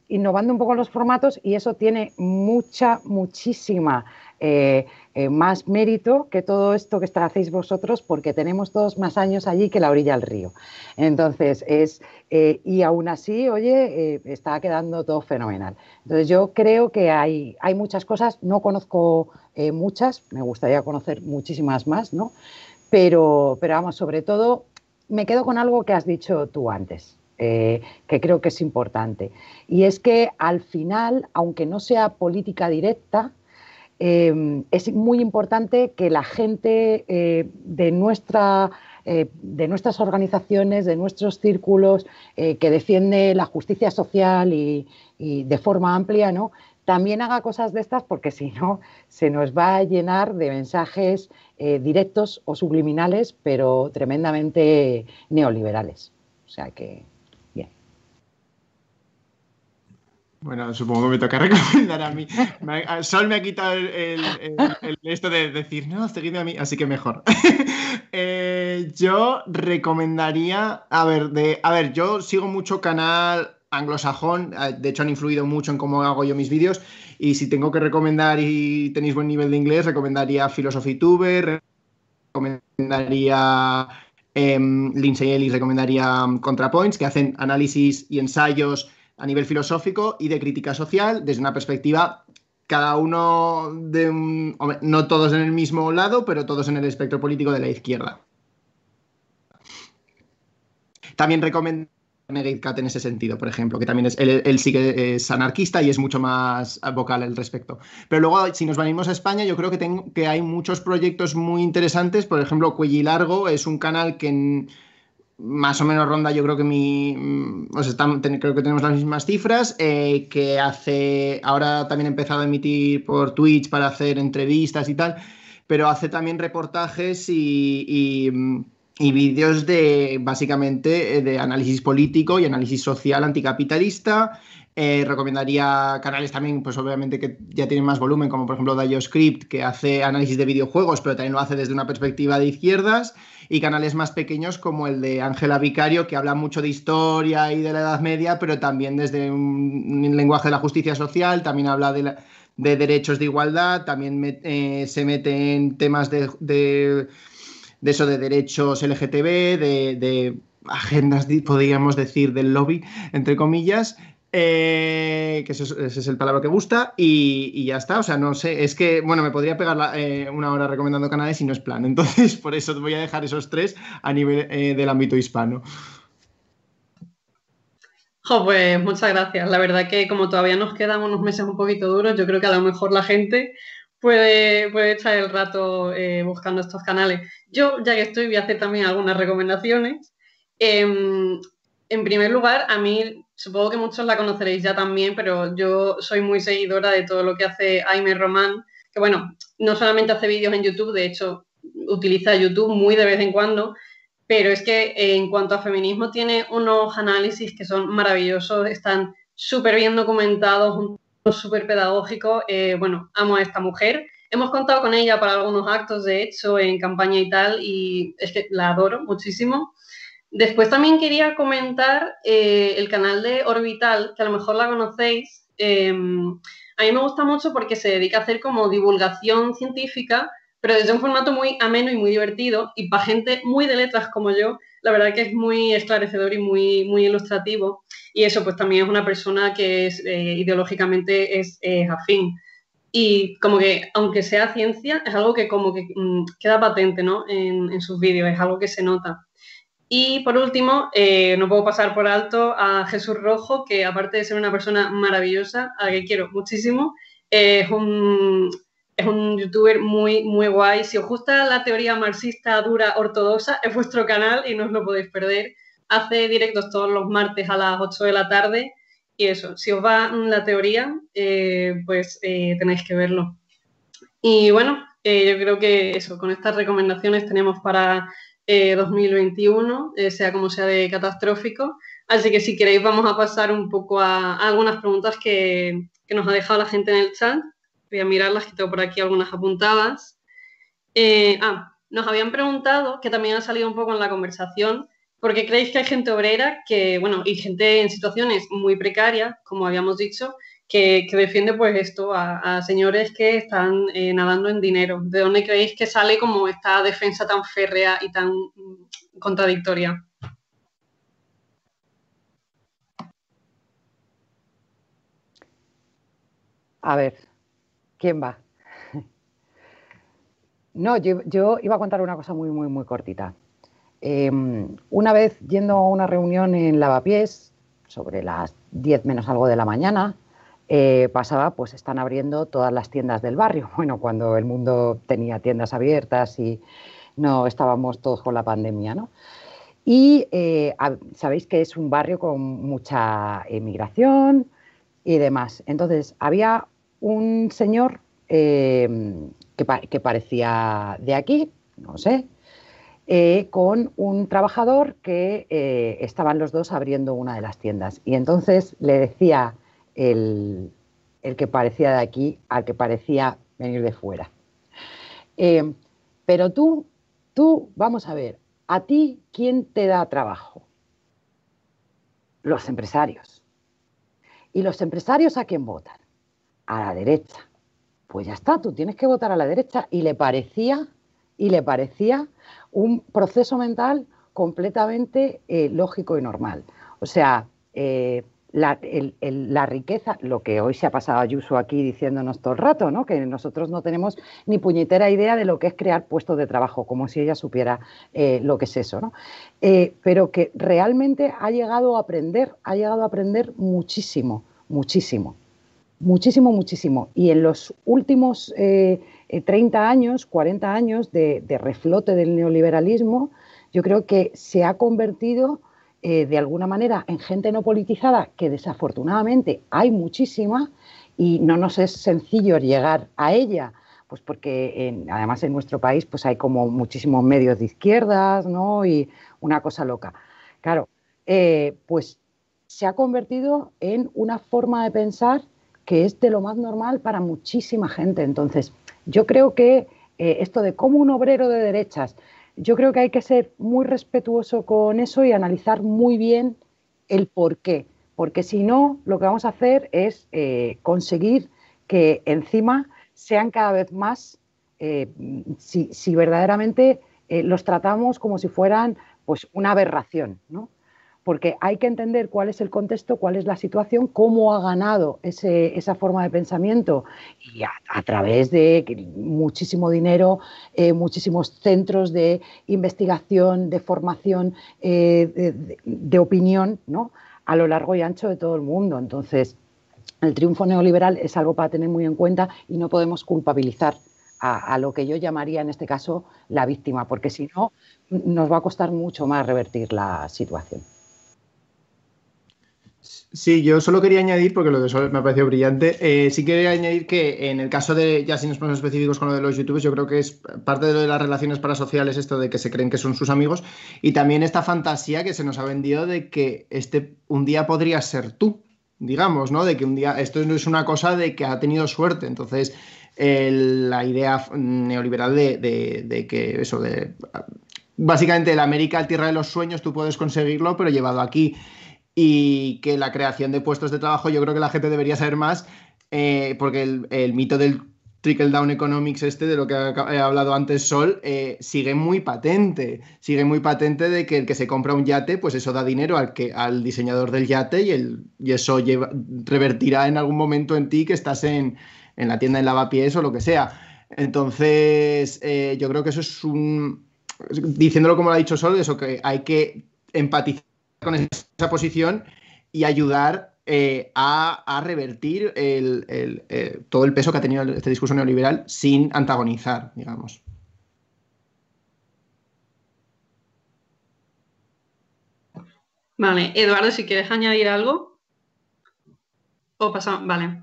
innovando un poco los formatos y eso tiene mucha, muchísima eh, eh, más mérito que todo esto que hacéis vosotros porque tenemos todos más años allí que la orilla del río. Entonces, es, eh, y aún así, oye, está quedando todo fenomenal. Entonces, yo creo que hay, hay muchas cosas, no conozco muchas, me gustaría conocer muchísimas más, ¿no? Pero, pero vamos, sobre todo, me quedo con algo que has dicho tú antes. Que creo que es importante. Y es que al final, aunque no sea política directa, eh, es muy importante que la gente eh, de, nuestra, de nuestras organizaciones, de nuestros círculos, que defiende la justicia social y, y, de forma amplia, ¿no? también haga cosas de estas porque si no se nos va a llenar de mensajes directos o subliminales, pero tremendamente neoliberales. O sea que Bueno, supongo que me toca recomendar a mí. Sol me ha quitado el, esto de decir, no, seguidme a mí, así que mejor. Eh, yo recomendaría, a ver, de, a ver, yo sigo mucho canal anglosajón, eh, de hecho han influido mucho en cómo hago yo mis vídeos, y si tengo que recomendar y tenéis buen nivel de inglés, recomendaría Philosophy Tuber, recomendaría eh, Lindsay Ellis, recomendaría ContraPoints, que hacen análisis y ensayos a nivel filosófico y de crítica social desde una perspectiva cada uno de un, no todos en el mismo lado, pero todos en el espectro político de la izquierda. También recomiendo Negate en ese sentido, por ejemplo, que también es, él, sí que es anarquista y es mucho más vocal al respecto. Pero luego, si nos venimos a España, yo creo que, tengo, que hay muchos proyectos muy interesantes. Por ejemplo, Cuelli Largo es un canal que más o menos ronda, yo creo que mi. Mm, creo que tenemos las mismas cifras. Eh, que hace. Ahora también he empezado a emitir por Twitch para hacer entrevistas y tal. Pero hace también reportajes y, y, mm, vídeos de básicamente eh, de análisis político y análisis social anticapitalista. Eh, recomendaría canales también, pues obviamente que ya tienen más volumen, como por ejemplo DioScript, que hace análisis de videojuegos, pero también lo hace desde una perspectiva de izquierdas y canales más pequeños como el de Ángela Vicario, que habla mucho de historia y de la Edad Media, pero también desde un, lenguaje de la justicia social, también habla de, derechos de igualdad, también eh, se mete en temas de, eso de derechos LGTB, de, de agendas, podríamos decir, del lobby, entre comillas, eh, que ese es, el palabra que gusta y, ya está. O sea, no sé, es que, bueno, me podría pegar eh, una hora recomendando canales y no es plan. Entonces, por eso voy a dejar esos tres a nivel eh, del ámbito hispano. pues muchas gracias. La verdad que como todavía nos quedan unos meses un poquito duros, yo creo que a lo mejor la gente puede, puede echar el rato buscando estos canales. Yo, ya que estoy, voy a hacer también algunas recomendaciones. Em, en primer lugar, a mí supongo que muchos la conoceréis ya también, pero yo soy muy seguidora de todo lo que hace Aime Román, que bueno, no solamente hace vídeos en YouTube, de hecho, utiliza YouTube muy de vez en cuando, pero es que en cuanto a feminismo tiene unos análisis que son maravillosos, están súper bien documentados, súper pedagógicos. Eh, bueno, amo a esta mujer. Hemos contado con ella para algunos actos, de hecho, en campaña y tal, y es que la adoro muchísimo. Después también quería comentar eh, el canal de Orbital, que a lo mejor la conocéis. Em, a mí me gusta mucho porque se dedica a hacer como divulgación científica, pero desde un formato muy ameno y muy divertido. Y para gente muy de letras como yo, la verdad que es muy esclarecedor y muy, muy ilustrativo. Y eso, pues también es una persona que es, eh, ideológicamente es afín. Y como que, aunque sea ciencia, es algo que como que mm, queda patente, ¿no? En, en sus vídeos, es algo que se nota. Y por último, eh, no puedo pasar por alto a Jesús Rojo, que aparte de ser una persona maravillosa, a la que quiero muchísimo, es, un, es un youtuber muy, muy guay. Si os gusta la teoría marxista dura ortodoxa, es vuestro canal y no os lo podéis perder. Hace directos todos los martes a las 8 de la tarde. Y eso, si os va la teoría, eh, pues eh, tenéis que verlo. Y bueno, yo creo que eso, con estas recomendaciones tenemos para 2021, eh, sea como sea de catastrófico. Así que si queréis vamos a pasar un poco a, algunas preguntas que, nos ha dejado la gente en el chat. Voy a mirarlas, que tengo por aquí algunas apuntadas. Eh, ah, nos habían preguntado, que también ha salido un poco en la conversación, ¿por qué creéis que hay gente obrera que, bueno, y gente en situaciones muy precarias, como habíamos dicho, que, defiende pues esto a, señores que están eh, nadando en dinero. ¿De dónde creéis que sale como esta defensa tan férrea y tan mm, contradictoria? A ver, ¿quién va? No, yo, iba a contar una cosa muy, muy, muy cortita. Em, una vez yendo a una reunión en Lavapiés, sobre las 10 menos algo de la mañana, eh, pasaba, pues están abriendo todas las tiendas del barrio. Bueno, cuando el mundo tenía tiendas abiertas y no estábamos todos con la pandemia, ¿no? Y eh, sabéis que es un barrio con mucha emigración y demás. Entonces, había un señor em, que, parecía de aquí, no sé, eh, con un trabajador que estaban los dos abriendo una de las tiendas. Y entonces le decía el, que parecía de aquí al que parecía venir de fuera. Eh, pero tú, tú, vamos a ver, ¿a ti quién te da trabajo? Los empresarios. ¿Y los empresarios a quién votan? A la derecha. Pues ya está, tú tienes que votar a la derecha. Y le parecía, y le parecía un proceso mental completamente eh, lógico y normal. O sea, eh, la, riqueza, lo que hoy se ha pasado Ayuso aquí diciéndonos todo el rato, ¿no? que nosotros no tenemos ni puñetera idea de lo que es crear puestos de trabajo, como si ella supiera eh, lo que es eso, ¿no? Eh, pero que realmente ha llegado a aprender, ha llegado a aprender muchísimo, muchísimo, muchísimo, muchísimo. Y en los últimos 30 eh, años, 40 años de reflote del neoliberalismo, yo creo que se ha convertido eh, de alguna manera en gente no politizada, que desafortunadamente hay muchísima y no nos es sencillo llegar a ella, pues porque además en nuestro país pues hay como muchísimos medios de izquierdas, ¿no? Y una cosa loca. Claro, eh, pues se ha convertido en una forma de pensar que es de lo más normal para muchísima gente. Entonces, yo creo que eh, esto de cómo un obrero de derechas yo creo que hay que ser muy respetuoso con eso y analizar muy bien el por qué, porque si no, lo que vamos a hacer es eh, conseguir que encima sean cada vez más, eh, si, verdaderamente eh, los tratamos como si fueran pues, una aberración, ¿no? Porque hay que entender cuál es el contexto, cuál es la situación, cómo ha ganado esa forma de pensamiento y a, través de muchísimo dinero, eh, muchísimos centros de investigación, de formación, eh, de, opinión, ¿no? a lo largo y ancho de todo el mundo. Entonces, el triunfo neoliberal es algo para tener muy en cuenta y no podemos culpabilizar a, lo que yo llamaría en este caso la víctima, porque si no, nos va a costar mucho más revertir la situación. Sí, yo solo quería añadir, porque lo de Sol me ha parecido brillante, eh, sí quería añadir que en el caso de, ya si nos ponemos específicos con lo de los youtubers, yo creo que es parte de lo de las relaciones parasociales esto de que se creen que son sus amigos y también esta fantasía que se nos ha vendido de que este un día podría ser tú, digamos, ¿no? De que un día, esto no es una cosa de que ha tenido suerte, entonces la idea neoliberal de, de que eso, de básicamente la América, tierra de los sueños, tú puedes conseguirlo, pero llevado aquí y que la creación de puestos de trabajo yo creo que la gente debería saber más eh, porque el, mito del trickle down economics este de lo que he hablado antes Sol eh, sigue muy patente. Sigue muy patente de que el que se compra un yate pues eso da dinero al que al diseñador del yate y, el, y eso lleva, revertirá en algún momento en ti que estás en, en la tienda de lavapiés o lo que sea. Entonces eh, yo creo que eso es un diciéndolo como lo ha dicho Sol eso que hay que empatizar con esa posición y ayudar eh, a, revertir eh, todo el peso que ha tenido este discurso neoliberal sin antagonizar, digamos. Vale, Eduardo, si quieres añadir algo. O pasamos, vale.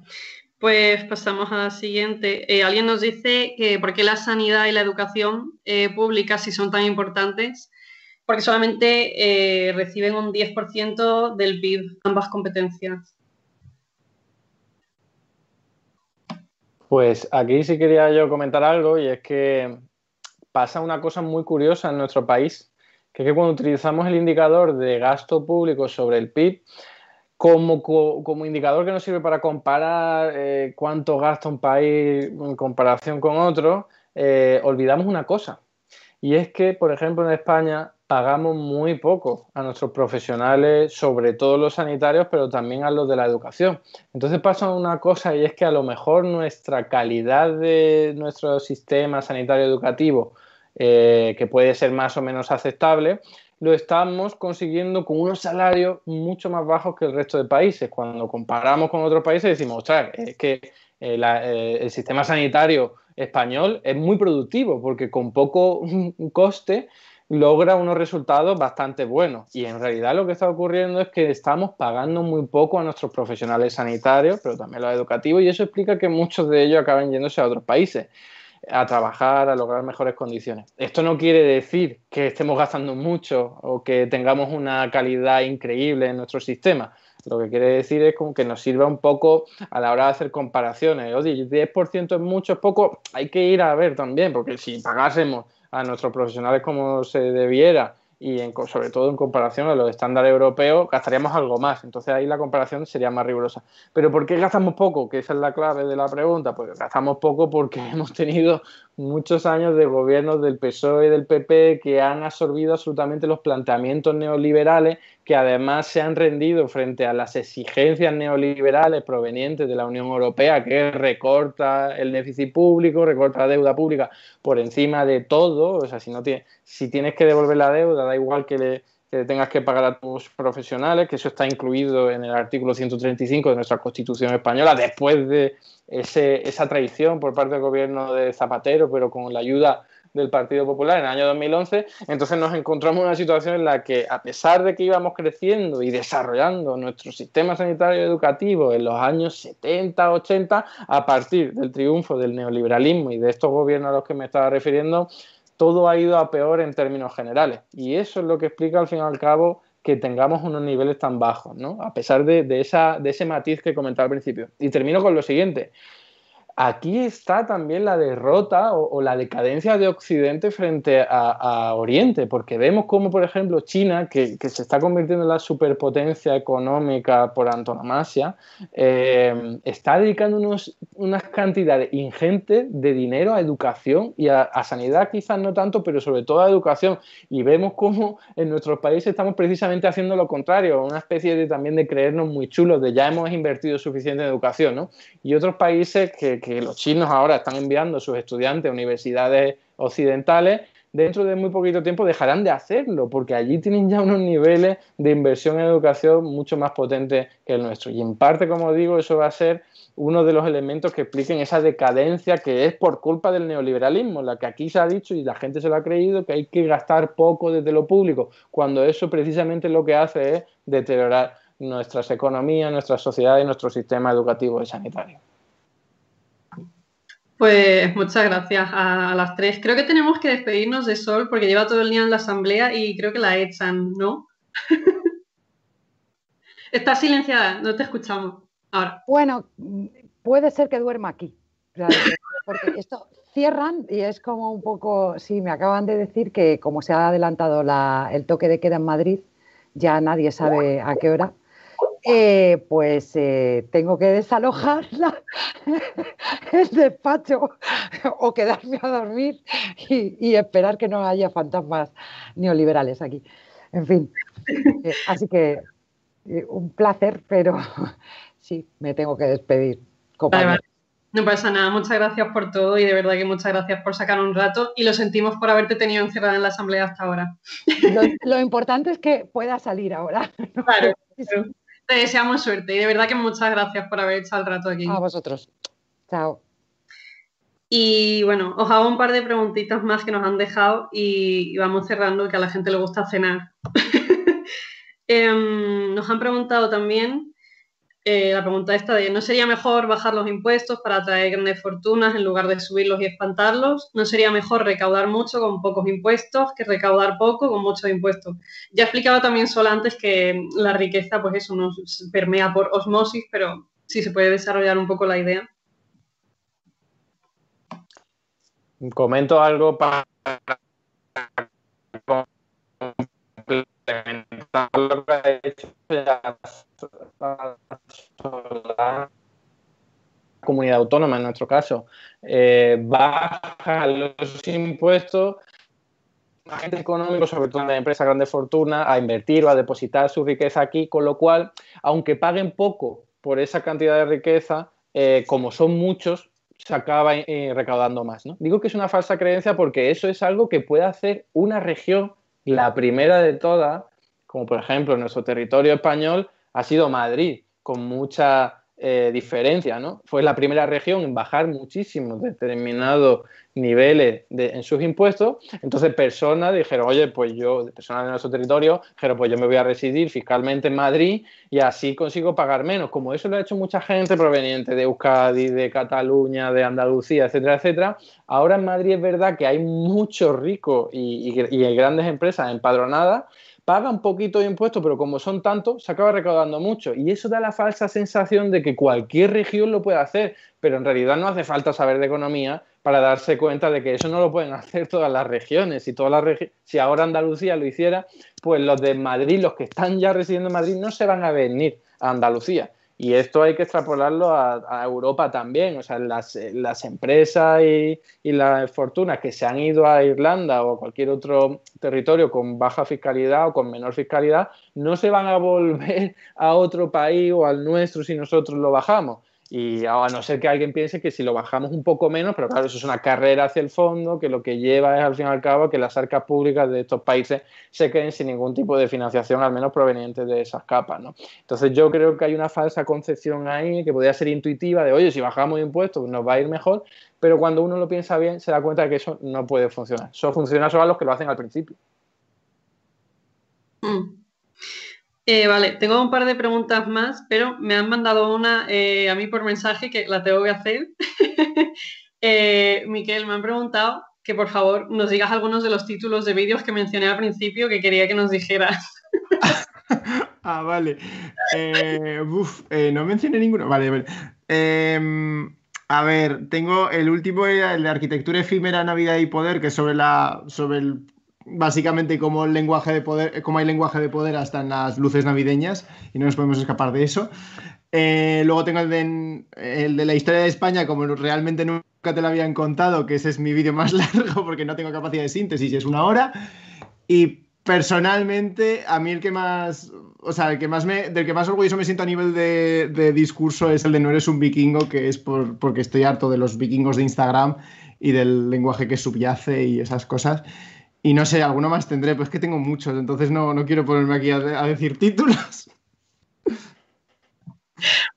Pues pasamos a la siguiente. Eh, alguien nos dice que por qué la sanidad y la educación pública, si son tan importantes, porque solamente eh, reciben un 10% del PIB, ambas competencias. Pues aquí sí quería yo comentar algo y es que pasa una cosa muy curiosa en nuestro país, que es que cuando utilizamos el indicador de gasto público sobre el PIB, como, como indicador que nos sirve para comparar eh, cuánto gasta un país en comparación con otro, eh, olvidamos una cosa. Y es que, por ejemplo, en España pagamos muy poco a nuestros profesionales, sobre todo los sanitarios, pero también a los de la educación. Entonces pasa una cosa y es que a lo mejor nuestra calidad de nuestro sistema sanitario educativo, eh, que puede ser más o menos aceptable, lo estamos consiguiendo con unos salarios mucho más bajos que el resto de países. Cuando comparamos con otros países decimos, ostras, es que eh, eh, el sistema sanitario español es muy productivo porque con poco coste logra unos resultados bastante buenos. Y en realidad lo que está ocurriendo es que estamos pagando muy poco a nuestros profesionales sanitarios, pero también los educativos, y eso explica que muchos de ellos acaben yéndose a otros países a trabajar, a lograr mejores condiciones. Esto no quiere decir que estemos gastando mucho o que tengamos una calidad increíble en nuestro sistema. Lo que quiere decir es como que nos sirva un poco a la hora de hacer comparaciones. Oye, 10% es mucho, es poco, hay que ir a ver también, porque si pagásemos a nuestros profesionales como se debiera y sobre todo en comparación a los estándares europeos gastaríamos algo más. Entonces ahí la comparación sería más rigurosa. Pero ¿por qué gastamos poco? Que esa es la clave de la pregunta. Pues gastamos poco porque hemos tenido muchos años de gobiernos del PSOE y del PP que han absorbido absolutamente los planteamientos neoliberales que además se han rendido frente a las exigencias neoliberales provenientes de la Unión Europea, que recorta el déficit público, recorta la deuda pública por encima de todo. O sea, si, no si tienes que devolver la deuda, da igual que le, tengas que pagar a tus profesionales, que eso está incluido en el artículo 135 de nuestra Constitución española, después de esa traición por parte del gobierno de Zapatero, pero con la ayuda del Partido Popular en el año 2011, entonces nos encontramos en una situación en la que, a pesar de que íbamos creciendo y desarrollando nuestro sistema sanitario educativo en los años 70, 80, a partir del triunfo del neoliberalismo y de estos gobiernos a los que me estaba refiriendo, todo ha ido a peor en términos generales. Y eso es lo que explica, al fin y al cabo, que tengamos unos niveles tan bajos, ¿no? A pesar de, de, esa, de ese matiz que comentaba al principio. Y termino con lo siguiente. Aquí está también la derrota o, la decadencia de Occidente frente a, Oriente, porque vemos como, por ejemplo, China, que, se está convirtiendo en la superpotencia económica por antonomasia, eh, está dedicando unos, unas cantidades ingentes de dinero a educación y a, sanidad quizás no tanto, pero sobre todo a educación. Y vemos cómo en nuestros países estamos precisamente haciendo lo contrario, una especie de también de creernos muy chulos, de ya hemos invertido suficiente en educación, ¿no? Y otros países que los chinos ahora están enviando a sus estudiantes a universidades occidentales, dentro de muy poquito tiempo dejarán de hacerlo, porque allí tienen ya unos niveles de inversión en educación mucho más potentes que el nuestro. Y en parte, como digo, eso va a ser uno de los elementos que expliquen esa decadencia que es por culpa del neoliberalismo, la que aquí se ha dicho y la gente se lo ha creído, que hay que gastar poco desde lo público, cuando eso precisamente lo que hace es deteriorar nuestras economías, nuestra sociedad y nuestro sistema educativo y sanitario. Pues muchas gracias a, las tres. Creo que tenemos que despedirnos de Sol porque lleva todo el día en la asamblea y creo que la echan, ¿no? Está silenciada, no te escuchamos. Ahora. Bueno, puede ser que duerma aquí. porque esto cierran y es como un poco, sí, me acaban de decir que como se ha adelantado el toque de queda en Madrid, ya nadie sabe a qué hora eh, pues eh, tengo que desalojar el despacho o quedarme a dormir y, esperar que no haya fantasmas neoliberales aquí. En fin, eh, así que un placer, pero sí, me tengo que despedir. No pasa nada, muchas gracias por todo y de verdad que muchas gracias por sacar un rato y lo sentimos por haberte tenido encerrada en la asamblea hasta ahora. Lo, importante es que pueda salir ahora. Claro, te deseamos suerte y de verdad que muchas gracias por haber echado el rato aquí. A vosotros. Chao. Y bueno, os hago un par de preguntitas más que nos han dejado y, vamos cerrando, que a la gente le gusta cenar. Em, nos han preguntado también eh, la pregunta esta de ¿no sería mejor bajar los impuestos para atraer grandes fortunas en lugar de subirlos y espantarlos? ¿No sería mejor recaudar mucho con pocos impuestos que recaudar poco con muchos impuestos? Ya explicaba también Sol antes que la riqueza, pues eso, nos permea por osmosis, pero sí se puede desarrollar un poco la idea. Comento algo para lo la comunidad autónoma en nuestro caso, eh, baja los impuestos a gente económico, sobre todo en empresas grande fortuna, a invertir o a depositar su riqueza aquí, con lo cual, aunque paguen poco por esa cantidad de riqueza, eh, como son muchos, se acaba eh, recaudando más. ¿no? Digo que es una falsa creencia porque eso es algo que puede hacer una región, la primera de todas, como por ejemplo en nuestro territorio español, ha sido Madrid, con mucha eh, diferencia, ¿no? Fue la primera región en bajar muchísimo determinados niveles en sus impuestos. Entonces, personas dijeron, oye, pues yo, personas de nuestro territorio, dijeron, pues yo me voy a residir fiscalmente en Madrid y así consigo pagar menos. Como eso lo ha hecho mucha gente proveniente de Euskadi, de Cataluña, de Andalucía, etcétera, etcétera. Ahora en Madrid es verdad que hay muchos ricos y, y, y grandes empresas empadronadas pagan poquito de impuestos, pero como son tantos, se acaba recaudando mucho. Y eso da la falsa sensación de que cualquier región lo puede hacer, pero en realidad no hace falta saber de economía para darse cuenta de que eso no lo pueden hacer todas las regiones. Si, todas las si ahora Andalucía lo hiciera, pues los de Madrid, los que están ya residiendo en Madrid, no se van a venir a Andalucía. Y esto hay que extrapolarlo a, Europa también. O sea, las, las empresas y, y, las fortunas que se han ido a Irlanda o a cualquier otro territorio con baja fiscalidad o con menor fiscalidad, no se van a volver a otro país o al nuestro si nosotros lo bajamos. Y a no ser que alguien piense que si lo bajamos un poco menos, pero claro, eso es una carrera hacia el fondo, que lo que lleva es al fin y al cabo que las arcas públicas de estos países se queden sin ningún tipo de financiación, al menos proveniente de esas capas. ¿no? Entonces yo creo que hay una falsa concepción ahí que podría ser intuitiva de, oye, si bajamos impuestos nos va a ir mejor, pero cuando uno lo piensa bien se da cuenta de que eso no puede funcionar. Eso funciona solo a los que lo hacen al principio. Mm. Eh, vale, tengo un par de preguntas más, pero me han mandado una eh, a mí por mensaje que la tengo que hacer. eh, Miquel, me han preguntado que por favor nos digas algunos de los títulos de vídeos que mencioné al principio que quería que nos dijeras. ah, vale. Eh, no mencioné ninguno. Vale, vale. Em, a ver, tengo el último, el de arquitectura efímera, Navidad y Poder, que es sobre, la, sobre el básicamente como el lenguaje de poder, como hay lenguaje de poder hasta en las luces navideñas y no nos podemos escapar de eso. Eh, luego tengo el de, el de, la historia de España, como realmente nunca te lo habían contado, que ese es mi vídeo más largo porque no tengo capacidad de síntesis es una hora. Y personalmente, a mí el que más, o sea, el que más me, del que más orgulloso me siento a nivel de, de discurso es el de no eres un vikingo, que es por, porque estoy harto de los vikingos de Instagram y del lenguaje que subyace y esas cosas. Y no sé, alguno más tendré, pues que tengo muchos, entonces no, no quiero ponerme aquí a, decir títulos.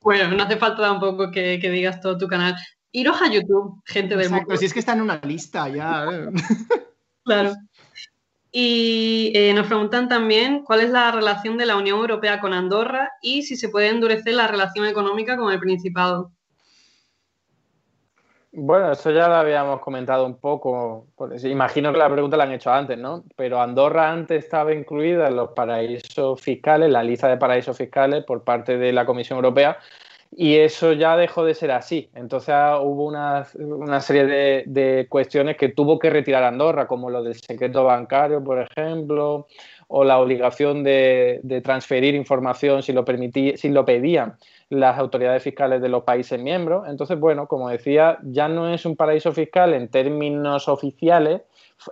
Bueno, no hace falta tampoco que, que, digas todo tu canal. Iros a YouTube, gente del Exacto, si es que está en una lista ya. claro. Y eh, nos preguntan también cuál es la relación de la Unión Europea con Andorra y si se puede endurecer la relación económica con el Principado. Bueno, eso ya lo habíamos comentado un poco. Imagino que la pregunta la han hecho antes, ¿no? Pero Andorra antes estaba incluida en los paraísos fiscales, la lista de paraísos fiscales por parte de la Comisión Europea, y eso ya dejó de ser así. Entonces ah, hubo una, serie de, cuestiones que tuvo que retirar Andorra, como lo del secreto bancario, por ejemplo, o la obligación de, transferir información si lo, permití, si lo pedían las autoridades fiscales de los países miembros. Entonces, bueno, como decía, ya no es un paraíso fiscal en términos oficiales,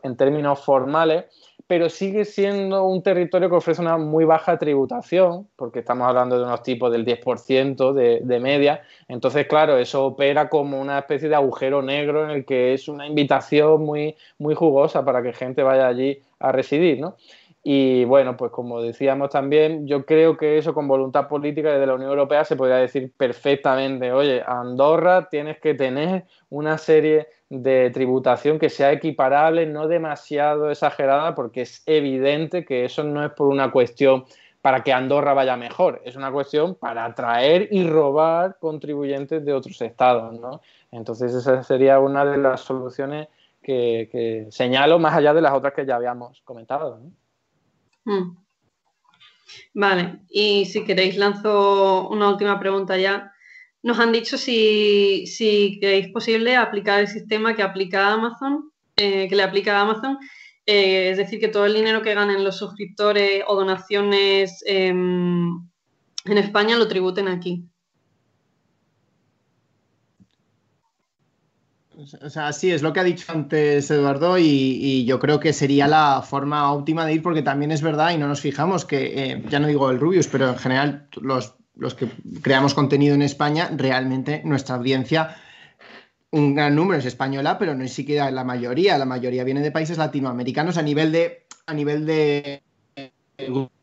en términos formales, pero sigue siendo un territorio que ofrece una muy baja tributación, porque estamos hablando de unos tipos del 10% de, media. Entonces, claro, eso opera como una especie de agujero negro en el que es una invitación muy, muy jugosa para que gente vaya allí a residir, ¿no? Y bueno, pues como decíamos también, yo creo que eso con voluntad política desde la Unión Europea se podría decir perfectamente, oye, Andorra tienes que tener una serie de tributación que sea equiparable, no demasiado exagerada, porque es evidente que eso no es por una cuestión para que Andorra vaya mejor, es una cuestión para atraer y robar contribuyentes de otros estados, ¿no? Entonces esa sería una de las soluciones que, señalo más allá de las otras que ya habíamos comentado. Hmm. Vale, y si queréis lanzo una última pregunta ya nos han dicho si, si posible aplicar el sistema que aplica Amazon, eh, que le aplica a Amazon, eh, es decir, que todo el dinero que ganen los suscriptores o donaciones em, en España lo tributen aquí. O sea, sí, es lo que ha dicho antes Eduardo y, yo creo que sería la forma óptima de ir porque también es verdad y no nos fijamos que, eh, ya no digo el Rubius, pero en general los los que creamos contenido en España, realmente nuestra audiencia, un gran número es española, pero no es siquiera la mayoría. La mayoría viene de países latinoamericanos a nivel de, a nivel de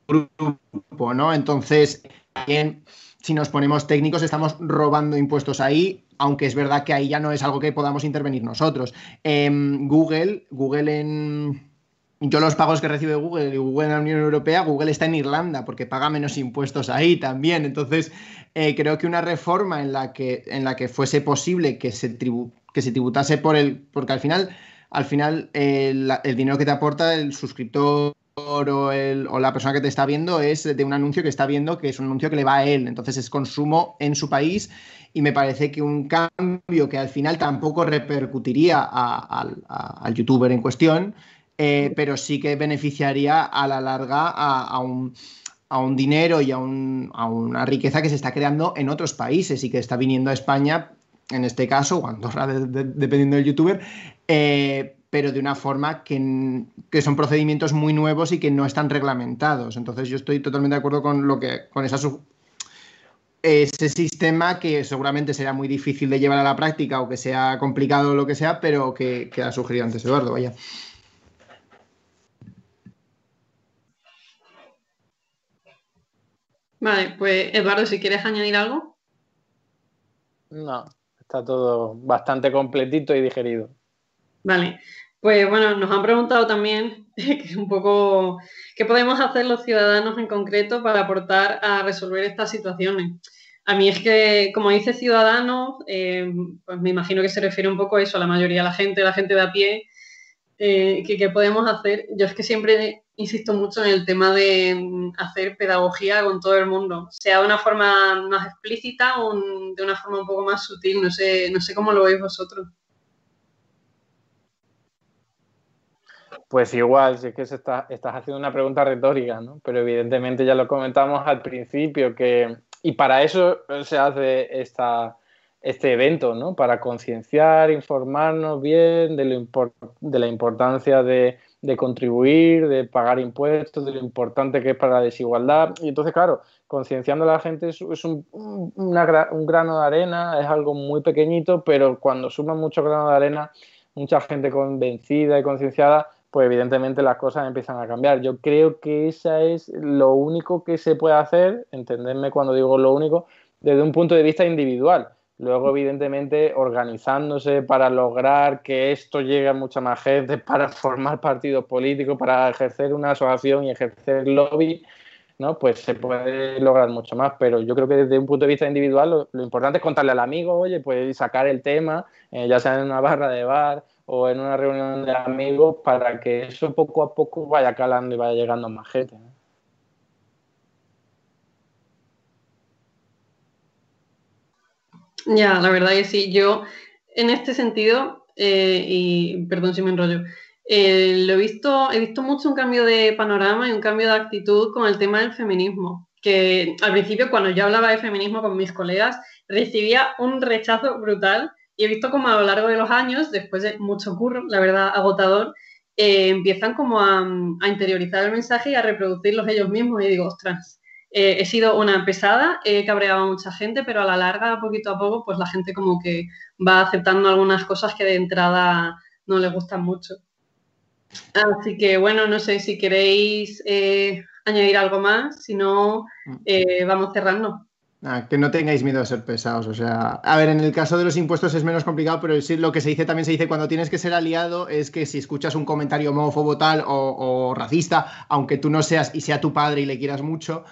grupo, ¿no? Entonces, también, si nos ponemos técnicos, estamos robando impuestos ahí, aunque es verdad que ahí ya no es algo que podamos intervenir nosotros. Em, Google, Google en yo los pagos que recibe Google y Google en la Unión Europea, Google está en Irlanda porque paga menos impuestos ahí también. Entonces, eh, creo que una reforma en la que, en la que fuese posible que se, tributase por el... Porque al final, al final el, dinero que te aporta el suscriptor o, o, la persona que te está viendo es de un anuncio que está viendo que es un anuncio que le va a él. Entonces es consumo en su país y me parece que un cambio que al final tampoco repercutiría al youtuber en cuestión, eh, pero sí que beneficiaría a la larga a, un, dinero y a, una riqueza que se está creando en otros países y que está viniendo a España, en este caso, o Andorra, dependiendo del youtuber, eh, pero de una forma que, son procedimientos muy nuevos y que no están reglamentados. Entonces yo estoy totalmente de acuerdo con lo que con esa ese sistema que seguramente será muy difícil de llevar a la práctica o que sea complicado o lo que sea, pero que, que ha sugerido antes Eduardo, vaya. Vale, pues Eduardo, si quieres añadir algo. No, está todo bastante completito y digerido. Vale, pues bueno, nos han preguntado también que un poco qué podemos hacer los ciudadanos en concreto para aportar a resolver estas situaciones. A mí es que, como dice ciudadanos, eh, pues me imagino que se refiere un poco a eso, a la mayoría de la gente, la gente de a pie, eh, que, podemos hacer. Yo es que siempre insisto mucho en el tema de mm, hacer pedagogía con todo el mundo, sea de una forma más explícita o de una forma un poco más sutil. No sé, no sé cómo lo veis vosotros. Pues igual, si es que estás haciendo una pregunta retórica, ¿no? Pero evidentemente ya lo comentamos al principio, que y para eso se hace esta, este evento, ¿no? Para concienciar, informarnos bien de, lo de la importancia de, contribuir, de pagar impuestos, de lo importante que es para la desigualdad. Y entonces, claro, concienciando a la gente es, un, un, grano de arena, es algo muy pequeñito, pero cuando suma mucho grano de arena, mucha gente convencida y concienciada, pues evidentemente las cosas empiezan a cambiar. Yo creo que esa es lo único que se puede hacer, entenderme cuando digo lo único, desde un punto de vista individual Luego, evidentemente, organizándose para lograr que esto llegue a mucha más gente, para formar partidos políticos, para ejercer una asociación y ejercer lobby, ¿no? Pues se puede lograr mucho más. Pero yo creo que desde un punto de vista individual, lo, importante es contarle al amigo, oye, pues sacar el tema, eh, ya sea en una barra de bar o en una reunión de amigos, para que eso poco a poco vaya calando y vaya llegando más gente. Ya, la verdad que sí. Yo, en este sentido, eh, y perdón si me enrollo, eh, lo he visto, he visto mucho un cambio de panorama y un cambio de actitud con el tema del feminismo. Que al principio, cuando yo hablaba de feminismo con mis colegas, recibía un rechazo brutal. Y he visto como a lo largo de los años, después de mucho curro, la verdad, agotador, eh, empiezan como a, a interiorizar el mensaje y a reproducirlos ellos mismos. Y digo, ostras, eh, he sido una pesada, he cabreado a mucha gente, pero a la larga, poquito a poco, pues la gente como que va aceptando algunas cosas que de entrada no les gustan mucho. Así que bueno, no sé si queréis eh, añadir algo más, si no, mm. vamos cerrando. Que no tengáis miedo a ser pesados. O sea, a ver, en el caso de los impuestos es menos complicado, pero sí, lo que se dice también se dice cuando tienes que ser aliado es que si escuchas un comentario homófobo tal o racista, aunque tú no seas y sea tu padre y le quieras mucho,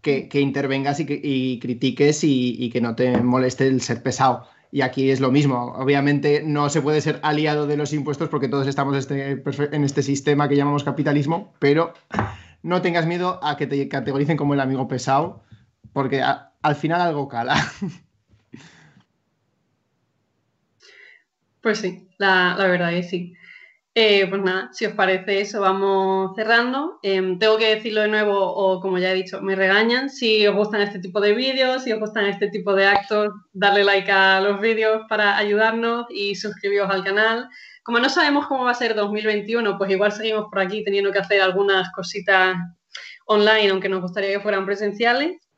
que, intervengas y, critiques y, que no te moleste el ser pesado. Y aquí es lo mismo. Obviamente no se puede ser aliado de los impuestos porque todos estamos este, en este sistema que llamamos capitalismo, pero no tengas miedo a que te categoricen como el amigo pesado, porque al final algo cala. Pues sí, la, verdad es sí. Eh, pues nada, si os parece eso, vamos cerrando. Em, tengo que decirlo de nuevo, o como ya he dicho, me regañan. Si os gustan este tipo de vídeos, si os gustan este tipo de actos, darle like a los vídeos para ayudarnos y suscribiros al canal. Como no sabemos cómo va a ser 2021, pues igual seguimos por aquí teniendo que hacer algunas cositas online, aunque nos gustaría que fueran presenciales.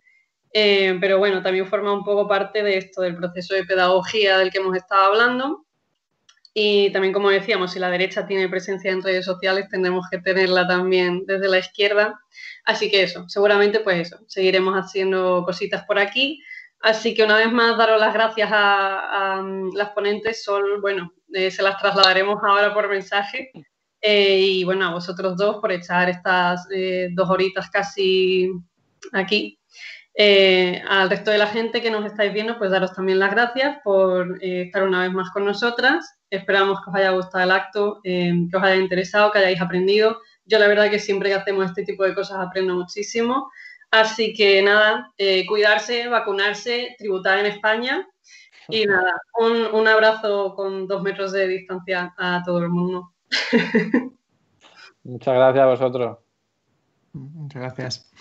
Eh, pero bueno, también forma un poco parte de esto, del proceso de pedagogía del que hemos estado hablando. Y también, como decíamos, si la derecha tiene presencia en redes sociales, tendremos que tenerla también desde la izquierda. Así que eso, seguramente pues eso, seguiremos haciendo cositas por aquí. Así que una vez más, daros las gracias a, mm, las ponentes. Sol, bueno, eh, se las trasladaremos ahora por mensaje. Eh, y bueno, a vosotros dos por echar estas dos horitas casi aquí eh, al resto de la gente que nos estáis viendo, pues daros también las gracias por eh, estar una vez más con nosotras. Esperamos que os haya gustado el acto, eh, que os haya interesado, que hayáis aprendido. Yo la verdad que siempre que hacemos este tipo de cosas aprendo muchísimo. Así que nada, cuidarse, vacunarse, tributar en España. Y nada, un, un abrazo con dos metros de distancia a todo el mundo. Muchas gracias a vosotros. Muchas gracias.